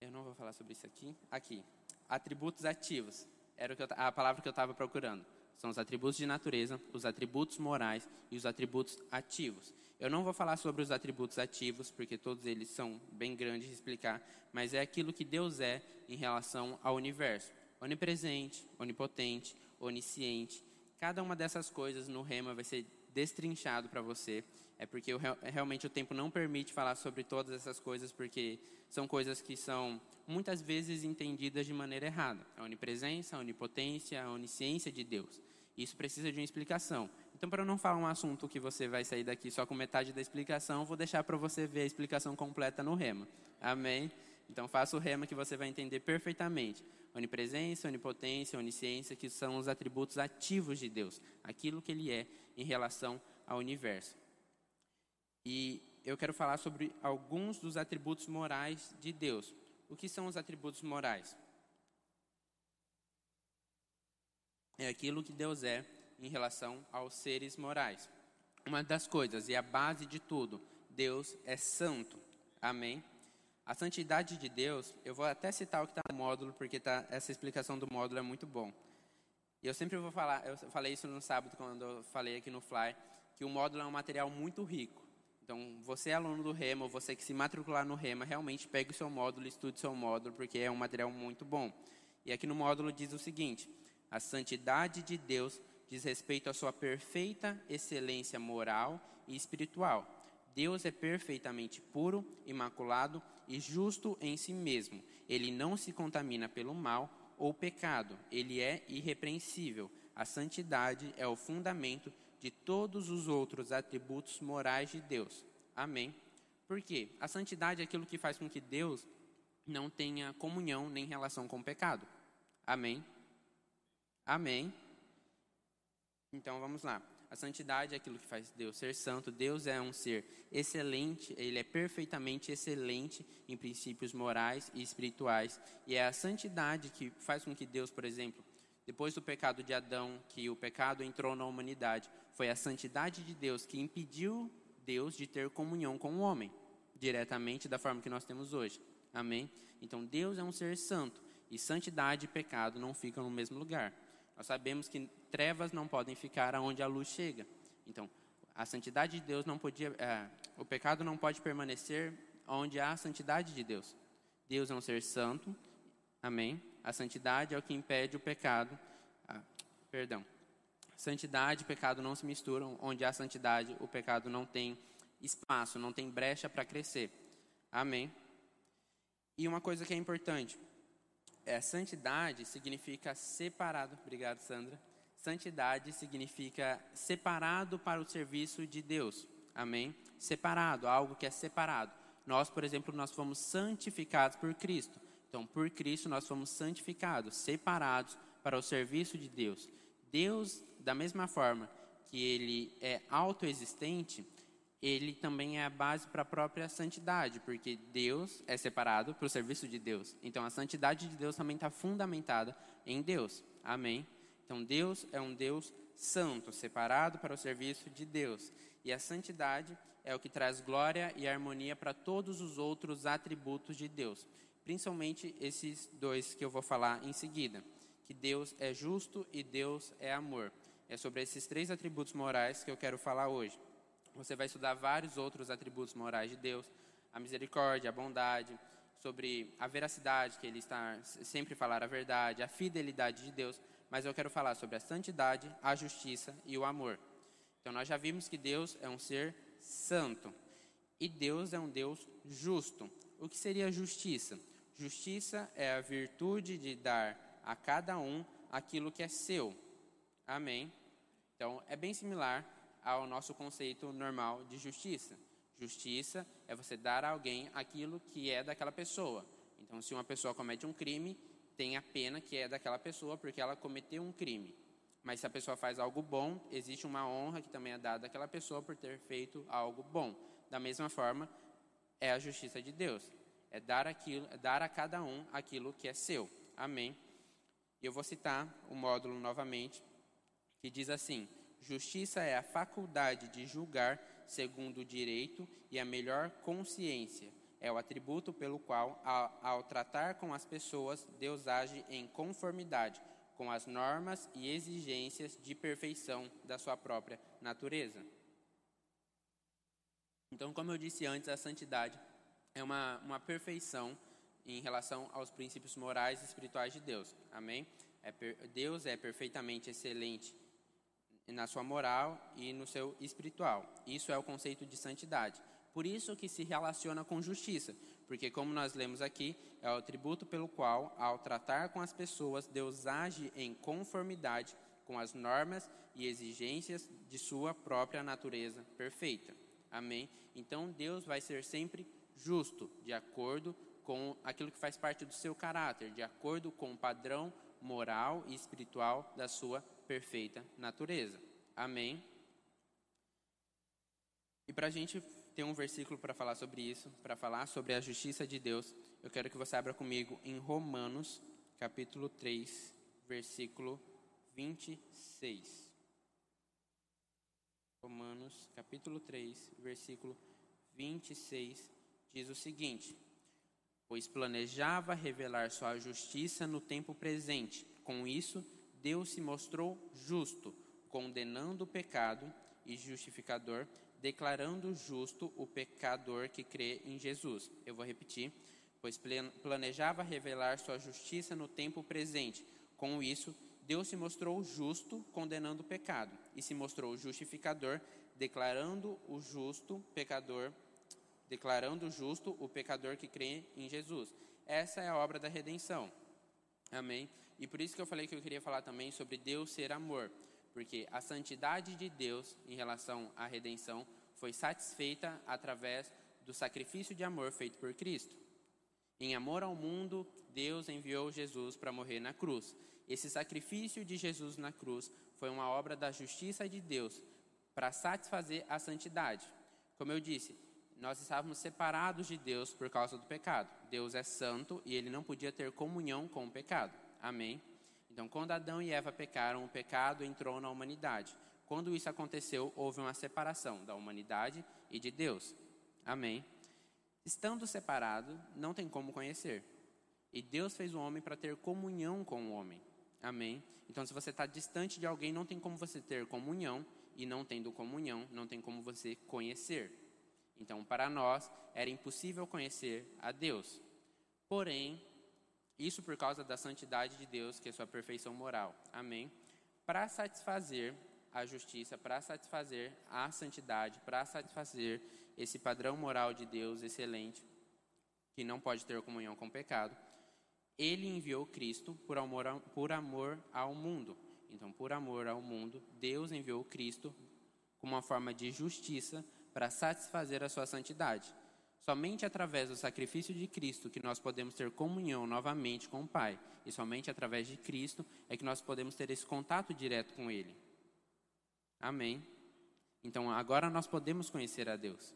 Eu não vou falar sobre isso aqui. Aqui, atributos ativos. Era a palavra que eu estava procurando. São os atributos de natureza, os atributos morais e os atributos ativos. Eu não vou falar sobre os atributos ativos, porque todos eles são bem grandes de explicar, mas é aquilo que Deus é em relação ao universo. Onipresente, onipotente, onisciente. Cada uma dessas coisas no rema vai ser destrinchado para você é porque eu, realmente o tempo não permite falar sobre todas essas coisas, porque são coisas que são muitas vezes entendidas de maneira errada. A onipresença, a onipotência, a onisciência de Deus. Isso precisa de uma explicação. Então, para não falar um assunto que você vai sair daqui só com metade da explicação, vou deixar para você ver a explicação completa no rema. Amém? Então, faça o rema que você vai entender perfeitamente. Onipresença, onipotência, onisciência, que são os atributos ativos de Deus, aquilo que Ele é em relação ao universo. E eu quero falar sobre alguns dos atributos morais de Deus. O que são os atributos morais? É aquilo que Deus é em relação aos seres morais. Uma das coisas e a base de tudo, Deus é santo. Amém? A santidade de Deus, eu vou até citar o que está no módulo, porque tá, essa explicação do módulo é muito bom. E eu sempre vou falar, eu falei isso no sábado, quando eu falei aqui no Fly, que o módulo é um material muito rico. Então, você aluno do Rema, você que se matricular no Rema, realmente pegue o seu módulo, estude o seu módulo, porque é um material muito bom. E aqui no módulo diz o seguinte: a santidade de Deus diz respeito à sua perfeita excelência moral e espiritual. Deus é perfeitamente puro, imaculado e justo em si mesmo. Ele não se contamina pelo mal ou pecado. Ele é irrepreensível. A santidade é o fundamento de todos os outros atributos morais de Deus. Amém? Por quê? A santidade é aquilo que faz com que Deus não tenha comunhão nem relação com o pecado. Amém? Amém? Então vamos lá. A santidade é aquilo que faz Deus ser santo. Deus é um ser excelente, ele é perfeitamente excelente em princípios morais e espirituais. E é a santidade que faz com que Deus, por exemplo, depois do pecado de Adão, que o pecado entrou na humanidade, foi a santidade de Deus que impediu Deus de ter comunhão com o homem, diretamente da forma que nós temos hoje. Amém? Então Deus é um ser santo e santidade e pecado não ficam no mesmo lugar. Nós sabemos que trevas não podem ficar aonde a luz chega. Então, a santidade de Deus não podia, é, o pecado não pode permanecer onde há a santidade de Deus. Deus é um ser santo, amém? A santidade é o que impede o pecado. Ah, perdão. Santidade e pecado não se misturam. Onde há santidade, o pecado não tem espaço, não tem brecha para crescer. Amém? E uma coisa que é importante. É, santidade significa separado. Obrigado, Sandra. Santidade significa separado para o serviço de Deus. Amém? Separado, algo que é separado. Nós, por exemplo, nós fomos santificados por Cristo. Então, por Cristo, nós fomos santificados, separados para o serviço de Deus. Deus, da mesma forma que ele é autoexistente, ele também é a base para a própria santidade, porque Deus é separado para o serviço de Deus. Então, a santidade de Deus também está fundamentada em Deus. Amém? Então, Deus é um Deus santo, separado para o serviço de Deus. E a santidade é o que traz glória e harmonia para todos os outros atributos de Deus principalmente esses dois que eu vou falar em seguida, que Deus é justo e Deus é amor. É sobre esses três atributos morais que eu quero falar hoje. Você vai estudar vários outros atributos morais de Deus, a misericórdia, a bondade, sobre a veracidade, que ele está sempre falar a verdade, a fidelidade de Deus, mas eu quero falar sobre a santidade, a justiça e o amor. Então nós já vimos que Deus é um ser santo. E Deus é um Deus justo. O que seria justiça? Justiça é a virtude de dar a cada um aquilo que é seu. Amém? Então, é bem similar ao nosso conceito normal de justiça. Justiça é você dar a alguém aquilo que é daquela pessoa. Então, se uma pessoa comete um crime, tem a pena que é daquela pessoa porque ela cometeu um crime. Mas se a pessoa faz algo bom, existe uma honra que também é dada àquela pessoa por ter feito algo bom. Da mesma forma, é a justiça de Deus. É dar, aquilo, é dar a cada um aquilo que é seu. Amém? Eu vou citar o módulo novamente, que diz assim: Justiça é a faculdade de julgar segundo o direito e a melhor consciência. É o atributo pelo qual, ao, ao tratar com as pessoas, Deus age em conformidade com as normas e exigências de perfeição da sua própria natureza. Então, como eu disse antes, a santidade é uma, uma perfeição em relação aos princípios morais e espirituais de Deus. Amém? É Deus é perfeitamente excelente na sua moral e no seu espiritual. Isso é o conceito de santidade. Por isso que se relaciona com justiça, porque como nós lemos aqui, é o atributo pelo qual, ao tratar com as pessoas, Deus age em conformidade com as normas e exigências de sua própria natureza perfeita. Amém? Então Deus vai ser sempre justo, de acordo com aquilo que faz parte do seu caráter, de acordo com o padrão moral e espiritual da sua perfeita natureza. Amém? E para a gente ter um versículo para falar sobre isso, para falar sobre a justiça de Deus, eu quero que você abra comigo em Romanos, capítulo 3, versículo 26. Romanos, capítulo 3, versículo 26, diz o seguinte: Pois planejava revelar sua justiça no tempo presente. Com isso, Deus se mostrou justo, condenando o pecado e justificador, declarando justo o pecador que crê em Jesus. Eu vou repetir. Pois planejava revelar sua justiça no tempo presente. Com isso, Deus se mostrou justo, condenando o pecado, e se mostrou justificador, declarando o justo pecador, declarando justo o pecador que crê em Jesus. Essa é a obra da redenção. Amém. E por isso que eu falei que eu queria falar também sobre Deus ser amor, porque a santidade de Deus em relação à redenção foi satisfeita através do sacrifício de amor feito por Cristo. Em amor ao mundo, Deus enviou Jesus para morrer na cruz. Esse sacrifício de Jesus na cruz foi uma obra da justiça de Deus para satisfazer a santidade. Como eu disse, nós estávamos separados de Deus por causa do pecado. Deus é santo e ele não podia ter comunhão com o pecado. Amém? Então, quando Adão e Eva pecaram, o pecado entrou na humanidade. Quando isso aconteceu, houve uma separação da humanidade e de Deus. Amém? Estando separado, não tem como conhecer. E Deus fez o homem para ter comunhão com o homem. Amém? Então, se você está distante de alguém, não tem como você ter comunhão. E não tendo comunhão, não tem como você conhecer. Então, para nós, era impossível conhecer a Deus. Porém, isso por causa da santidade de Deus, que é sua perfeição moral. Amém? Para satisfazer a justiça, para satisfazer a santidade, para satisfazer esse padrão moral de Deus excelente, que não pode ter comunhão com o pecado, ele enviou Cristo por amor, por amor ao mundo. Então, por amor ao mundo, Deus enviou Cristo como uma forma de justiça para satisfazer a sua santidade. Somente através do sacrifício de Cristo que nós podemos ter comunhão novamente com o Pai. E somente através de Cristo é que nós podemos ter esse contato direto com Ele. Amém. Então agora nós podemos conhecer a Deus.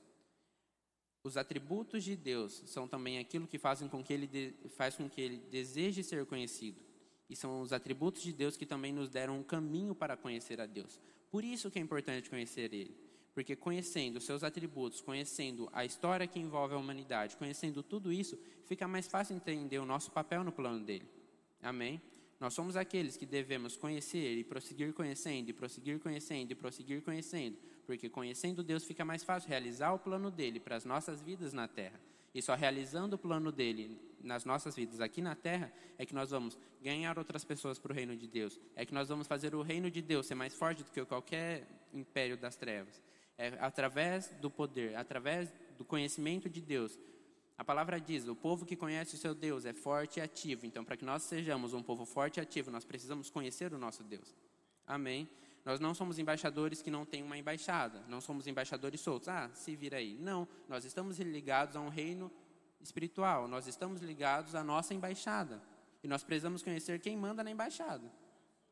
Os atributos de Deus são também aquilo que fazem com que ele de, faz com que ele deseje ser conhecido. E são os atributos de Deus que também nos deram um caminho para conhecer a Deus. Por isso que é importante conhecer ele. Porque conhecendo seus atributos, conhecendo a história que envolve a humanidade, conhecendo tudo isso, fica mais fácil entender o nosso papel no plano dele. Amém? Nós somos aqueles que devemos conhecer e prosseguir conhecendo, e prosseguir conhecendo, e prosseguir conhecendo, porque conhecendo Deus fica mais fácil realizar o plano dele para as nossas vidas na terra. E só realizando o plano dele nas nossas vidas aqui na terra é que nós vamos ganhar outras pessoas para o reino de Deus. É que nós vamos fazer o reino de Deus ser mais forte do que qualquer império das trevas. É através do poder, através do conhecimento de Deus. A palavra diz: o povo que conhece o seu Deus é forte e ativo. Então, para que nós sejamos um povo forte e ativo, nós precisamos conhecer o nosso Deus. Amém? Nós não somos embaixadores que não têm uma embaixada. Não somos embaixadores soltos. Ah, se vira aí. Não. Nós estamos ligados a um reino espiritual. Nós estamos ligados à nossa embaixada. E nós precisamos conhecer quem manda na embaixada.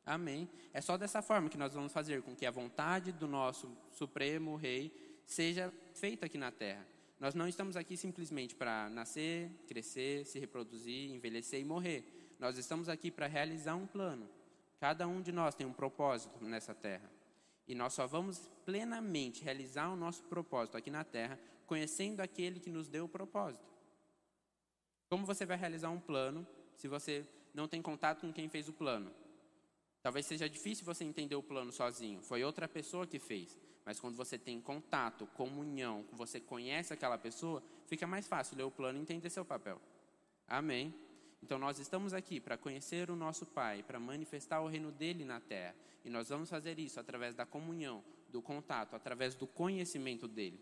Amém. É só dessa forma que nós vamos fazer com que a vontade do nosso Supremo Rei seja feita aqui na terra. Nós não estamos aqui simplesmente para nascer, crescer, se reproduzir, envelhecer e morrer. Nós estamos aqui para realizar um plano. Cada um de nós tem um propósito nessa terra. E nós só vamos plenamente realizar o nosso propósito aqui na terra conhecendo aquele que nos deu o propósito. Como você vai realizar um plano se você não tem contato com quem fez o plano? Talvez seja difícil você entender o plano sozinho, foi outra pessoa que fez. Mas quando você tem contato, comunhão, você conhece aquela pessoa, fica mais fácil ler o plano e entender seu papel. Amém? Então nós estamos aqui para conhecer o nosso Pai, para manifestar o reino dele na terra. E nós vamos fazer isso através da comunhão, do contato, através do conhecimento dele.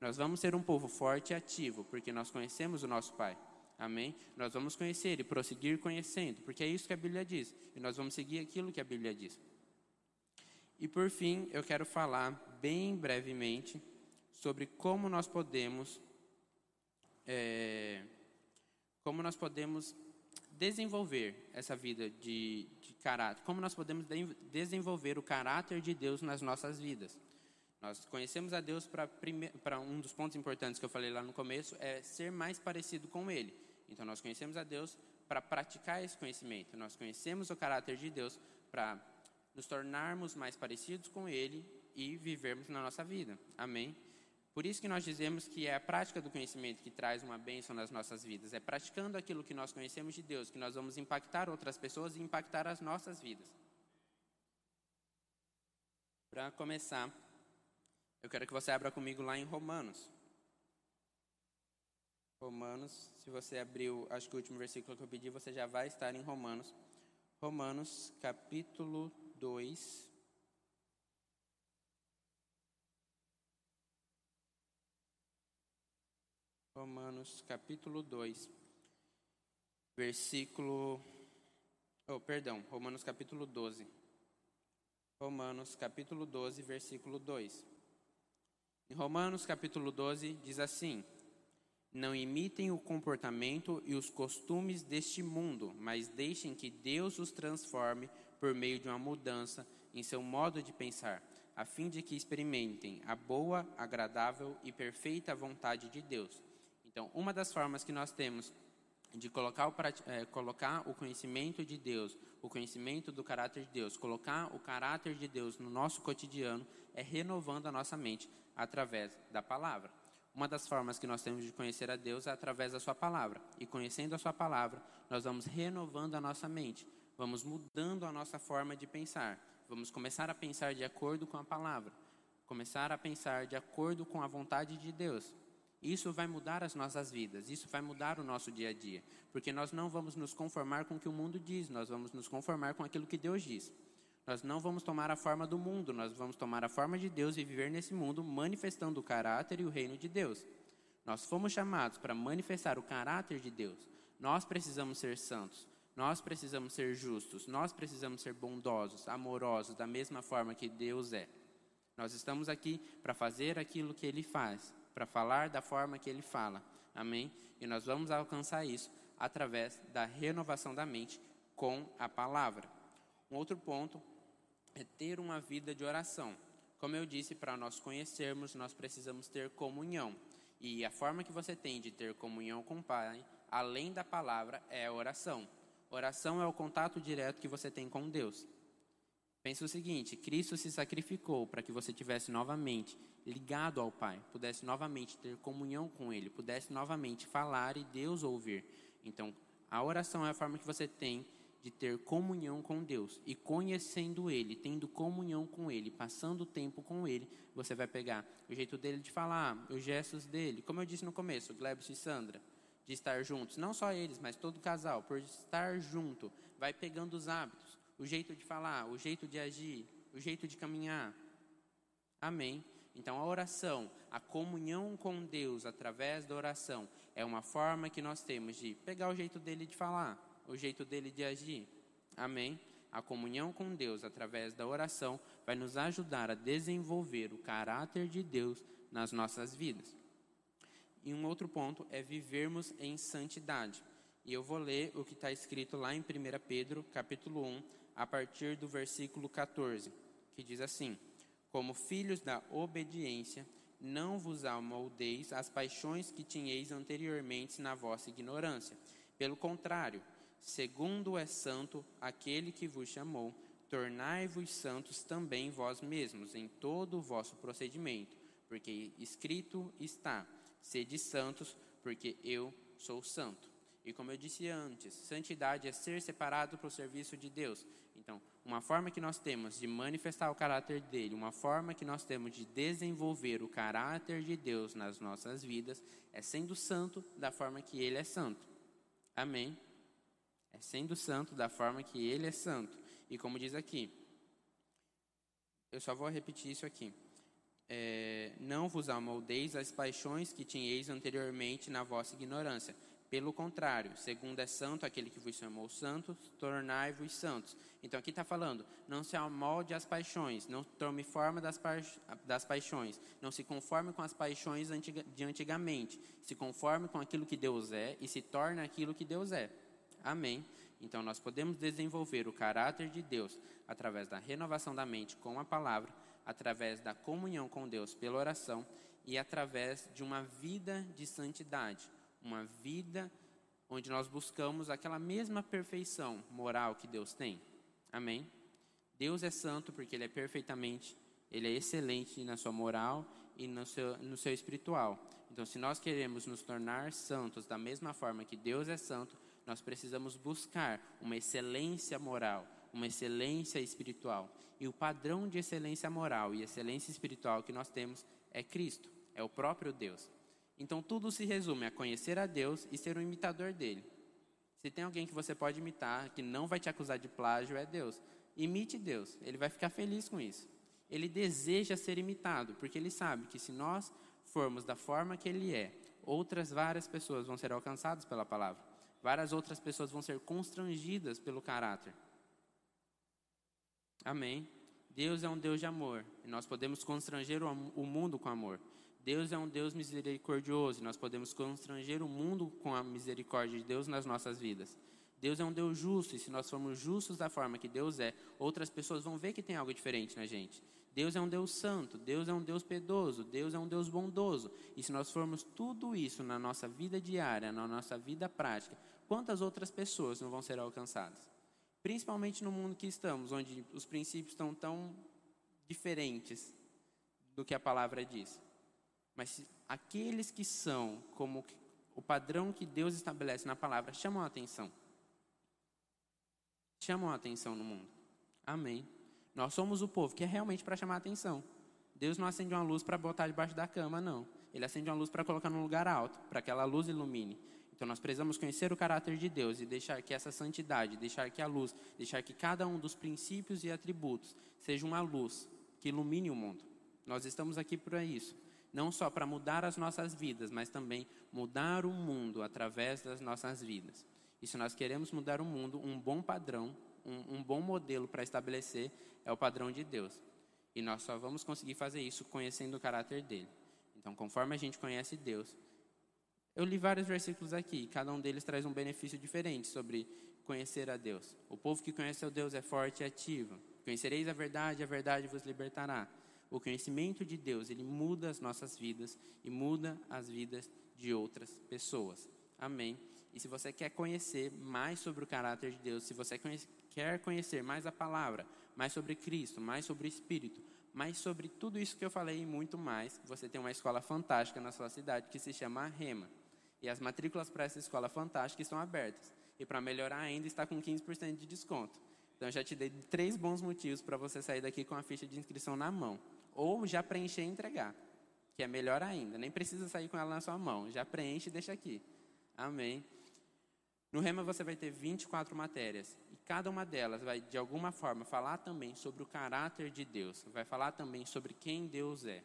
Nós vamos ser um povo forte e ativo, porque nós conhecemos o nosso Pai. Amém? Nós vamos conhecer e prosseguir conhecendo, porque é isso que a Bíblia diz. E nós vamos seguir aquilo que a Bíblia diz. E por fim, eu quero falar bem brevemente sobre como nós podemos, é, como nós podemos desenvolver essa vida de, de caráter, como nós podemos de, desenvolver o caráter de Deus nas nossas vidas. Nós conhecemos a Deus para um dos pontos importantes que eu falei lá no começo, é ser mais parecido com Ele. Então, nós conhecemos a Deus para praticar esse conhecimento. Nós conhecemos o caráter de Deus para nos tornarmos mais parecidos com Ele e vivermos na nossa vida. Amém? Por isso que nós dizemos que é a prática do conhecimento que traz uma bênção nas nossas vidas. É praticando aquilo que nós conhecemos de Deus que nós vamos impactar outras pessoas e impactar as nossas vidas. Para começar, eu quero que você abra comigo lá em Romanos. Romanos, se você abriu, acho que o último versículo que eu pedi, você já vai estar em Romanos. Romanos, capítulo 2. Romanos, capítulo 2, versículo. Oh, perdão, Romanos, capítulo 12. Romanos, capítulo 12, versículo 2. Em Romanos, capítulo 12, diz assim. Não imitem o comportamento e os costumes deste mundo, mas deixem que Deus os transforme por meio de uma mudança em seu modo de pensar, a fim de que experimentem a boa, agradável e perfeita vontade de Deus. Então, uma das formas que nós temos de colocar o, é, colocar o conhecimento de Deus, o conhecimento do caráter de Deus, colocar o caráter de Deus no nosso cotidiano, é renovando a nossa mente através da palavra. Uma das formas que nós temos de conhecer a Deus é através da Sua palavra. E conhecendo a Sua palavra, nós vamos renovando a nossa mente, vamos mudando a nossa forma de pensar. Vamos começar a pensar de acordo com a palavra, começar a pensar de acordo com a vontade de Deus. Isso vai mudar as nossas vidas, isso vai mudar o nosso dia a dia, porque nós não vamos nos conformar com o que o mundo diz, nós vamos nos conformar com aquilo que Deus diz. Nós não vamos tomar a forma do mundo, nós vamos tomar a forma de Deus e viver nesse mundo manifestando o caráter e o reino de Deus. Nós fomos chamados para manifestar o caráter de Deus. Nós precisamos ser santos, nós precisamos ser justos, nós precisamos ser bondosos, amorosos, da mesma forma que Deus é. Nós estamos aqui para fazer aquilo que Ele faz, para falar da forma que Ele fala. Amém? E nós vamos alcançar isso através da renovação da mente com a palavra. Um outro ponto é ter uma vida de oração. Como eu disse, para nós conhecermos, nós precisamos ter comunhão. E a forma que você tem de ter comunhão com o Pai, além da palavra, é a oração. Oração é o contato direto que você tem com Deus. Pense o seguinte: Cristo se sacrificou para que você tivesse novamente ligado ao Pai, pudesse novamente ter comunhão com Ele, pudesse novamente falar e Deus ouvir. Então, a oração é a forma que você tem de ter comunhão com Deus. E conhecendo Ele, tendo comunhão com Ele, passando tempo com Ele, você vai pegar o jeito dele de falar, os gestos dele, como eu disse no começo, Glebs e Sandra, de estar juntos, não só eles, mas todo casal, por estar junto, vai pegando os hábitos, o jeito de falar, o jeito de agir, o jeito de caminhar. Amém. Então, a oração, a comunhão com Deus através da oração, é uma forma que nós temos de pegar o jeito dele de falar, o jeito dele de agir. Amém? A comunhão com Deus através da oração vai nos ajudar a desenvolver o caráter de Deus nas nossas vidas. E um outro ponto é vivermos em santidade. E eu vou ler o que está escrito lá em 1 Pedro, capítulo 1, a partir do versículo 14, que diz assim: Como filhos da obediência, não vos amoldeis as paixões que tinhais anteriormente na vossa ignorância. Pelo contrário, segundo é santo aquele que vos chamou, tornai-vos santos também vós mesmos em todo o vosso procedimento, porque escrito está: sede santos, porque eu sou santo. E como eu disse antes, santidade é ser separado para o serviço de Deus. Então, uma forma que nós temos de manifestar o caráter dele, uma forma que nós temos de desenvolver o caráter de Deus nas nossas vidas, é sendo santo da forma que ele é santo. Amém? É sendo santo da forma que ele é santo. E como diz aqui, eu só vou repetir isso aqui. É, não vos amoldeis as paixões que tinhais anteriormente na vossa ignorância pelo contrário, segundo é santo aquele que vos chamou santos, tornai-vos santos. Então aqui está falando, não se amolde às paixões, não tome forma das, pa das paixões, não se conforme com as paixões antiga de antigamente, se conforme com aquilo que Deus é e se torne aquilo que Deus é. Amém. Então nós podemos desenvolver o caráter de Deus através da renovação da mente com a palavra, através da comunhão com Deus pela oração e através de uma vida de santidade uma vida onde nós buscamos aquela mesma perfeição moral que Deus tem. Amém? Deus é santo porque Ele é perfeitamente, Ele é excelente na sua moral e no seu, no seu espiritual. Então, se nós queremos nos tornar santos da mesma forma que Deus é santo, nós precisamos buscar uma excelência moral, uma excelência espiritual. E o padrão de excelência moral e excelência espiritual que nós temos é Cristo, é o próprio Deus. Então tudo se resume a conhecer a Deus e ser um imitador dele. Se tem alguém que você pode imitar, que não vai te acusar de plágio, é Deus. Imite Deus, ele vai ficar feliz com isso. Ele deseja ser imitado, porque ele sabe que se nós formos da forma que ele é, outras várias pessoas vão ser alcançadas pela palavra. Várias outras pessoas vão ser constrangidas pelo caráter. Amém. Deus é um Deus de amor e nós podemos constranger o mundo com amor. Deus é um Deus misericordioso e nós podemos constranger o mundo com a misericórdia de Deus nas nossas vidas. Deus é um Deus justo e se nós formos justos da forma que Deus é, outras pessoas vão ver que tem algo diferente na gente. Deus é um Deus santo, Deus é um Deus piedoso, Deus é um Deus bondoso. E se nós formos tudo isso na nossa vida diária, na nossa vida prática, quantas outras pessoas não vão ser alcançadas? Principalmente no mundo que estamos, onde os princípios estão tão diferentes do que a palavra diz. Mas aqueles que são como o padrão que Deus estabelece na palavra chamam a atenção. Chamam a atenção no mundo. Amém. Nós somos o povo que é realmente para chamar a atenção. Deus não acende uma luz para botar debaixo da cama, não. Ele acende uma luz para colocar num lugar alto, para que aquela luz ilumine. Então nós precisamos conhecer o caráter de Deus e deixar que essa santidade, deixar que a luz, deixar que cada um dos princípios e atributos seja uma luz que ilumine o mundo. Nós estamos aqui para isso não só para mudar as nossas vidas, mas também mudar o mundo através das nossas vidas. E se nós queremos mudar o mundo, um bom padrão, um, um bom modelo para estabelecer é o padrão de Deus. E nós só vamos conseguir fazer isso conhecendo o caráter dele. Então, conforme a gente conhece Deus, eu li vários versículos aqui, cada um deles traz um benefício diferente sobre conhecer a Deus. O povo que conhece o Deus é forte e ativo. Conhecereis a verdade, a verdade vos libertará o conhecimento de Deus, ele muda as nossas vidas e muda as vidas de outras pessoas. Amém. E se você quer conhecer mais sobre o caráter de Deus, se você quer conhecer mais a palavra, mais sobre Cristo, mais sobre o Espírito, mais sobre tudo isso que eu falei e muito mais, você tem uma escola fantástica na sua cidade que se chama Rema. E as matrículas para essa escola fantástica estão abertas. E para melhorar ainda, está com 15% de desconto. Então, já te dei três bons motivos para você sair daqui com a ficha de inscrição na mão. Ou já preencher e entregar, que é melhor ainda. Nem precisa sair com ela na sua mão. Já preenche e deixa aqui. Amém. No Rema você vai ter 24 matérias. E cada uma delas vai, de alguma forma, falar também sobre o caráter de Deus. Vai falar também sobre quem Deus é.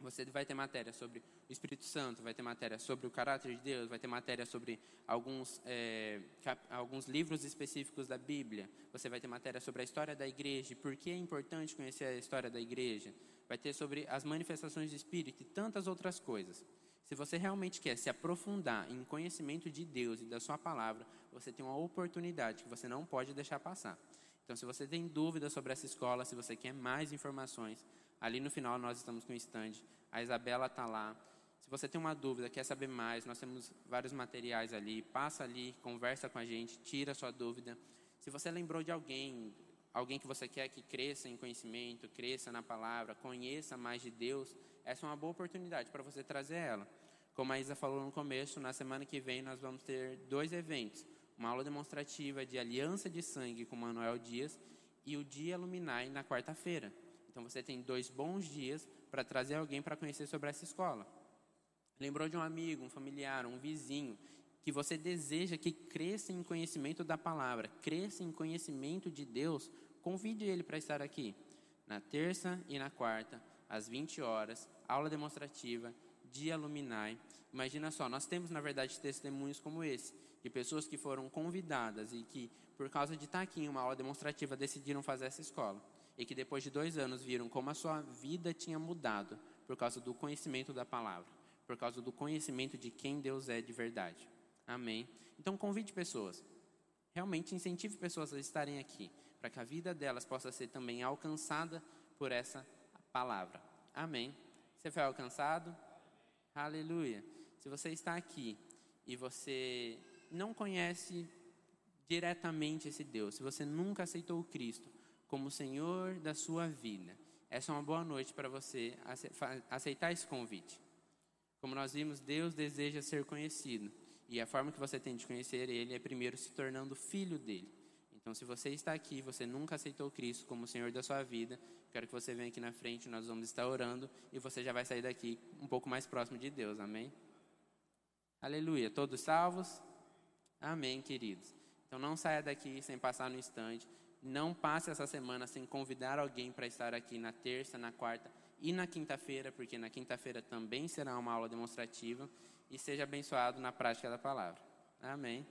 Você vai ter matéria sobre o Espírito Santo, vai ter matéria sobre o caráter de Deus, vai ter matéria sobre alguns, é, cap, alguns livros específicos da Bíblia, você vai ter matéria sobre a história da igreja, por que é importante conhecer a história da igreja, vai ter sobre as manifestações do Espírito e tantas outras coisas. Se você realmente quer se aprofundar em conhecimento de Deus e da Sua palavra, você tem uma oportunidade que você não pode deixar passar. Então, se você tem dúvidas sobre essa escola, se você quer mais informações, Ali no final nós estamos com o stand. A Isabela está lá. Se você tem uma dúvida, quer saber mais, nós temos vários materiais ali. Passa ali, conversa com a gente, tira a sua dúvida. Se você lembrou de alguém, alguém que você quer que cresça em conhecimento, cresça na palavra, conheça mais de Deus, essa é uma boa oportunidade para você trazer ela. Como a Isa falou no começo, na semana que vem nós vamos ter dois eventos. Uma aula demonstrativa de aliança de sangue com Manuel Dias e o Dia Luminai na quarta-feira. Então você tem dois bons dias para trazer alguém para conhecer sobre essa escola. Lembrou de um amigo, um familiar, um vizinho que você deseja que cresça em conhecimento da palavra, cresça em conhecimento de Deus, convide ele para estar aqui. Na terça e na quarta, às 20 horas, aula demonstrativa, dia Luminai. Imagina só, nós temos na verdade testemunhos como esse, de pessoas que foram convidadas e que, por causa de estar aqui em uma aula demonstrativa, decidiram fazer essa escola e que depois de dois anos viram como a sua vida tinha mudado por causa do conhecimento da palavra, por causa do conhecimento de quem Deus é de verdade. Amém? Então convide pessoas, realmente incentive pessoas a estarem aqui, para que a vida delas possa ser também alcançada por essa palavra. Amém? Você foi alcançado? Aleluia. Se você está aqui e você não conhece diretamente esse Deus, se você nunca aceitou o Cristo, como Senhor da sua vida. Essa é uma boa noite para você aceitar esse convite. Como nós vimos, Deus deseja ser conhecido. E a forma que você tem de conhecer Ele é primeiro se tornando filho dele. Então, se você está aqui, você nunca aceitou Cristo como Senhor da sua vida, quero que você venha aqui na frente, nós vamos estar orando e você já vai sair daqui um pouco mais próximo de Deus, amém? Aleluia. Todos salvos? Amém, queridos. Então, não saia daqui sem passar no instante. Não passe essa semana sem convidar alguém para estar aqui na terça, na quarta e na quinta-feira, porque na quinta-feira também será uma aula demonstrativa e seja abençoado na prática da palavra. Amém.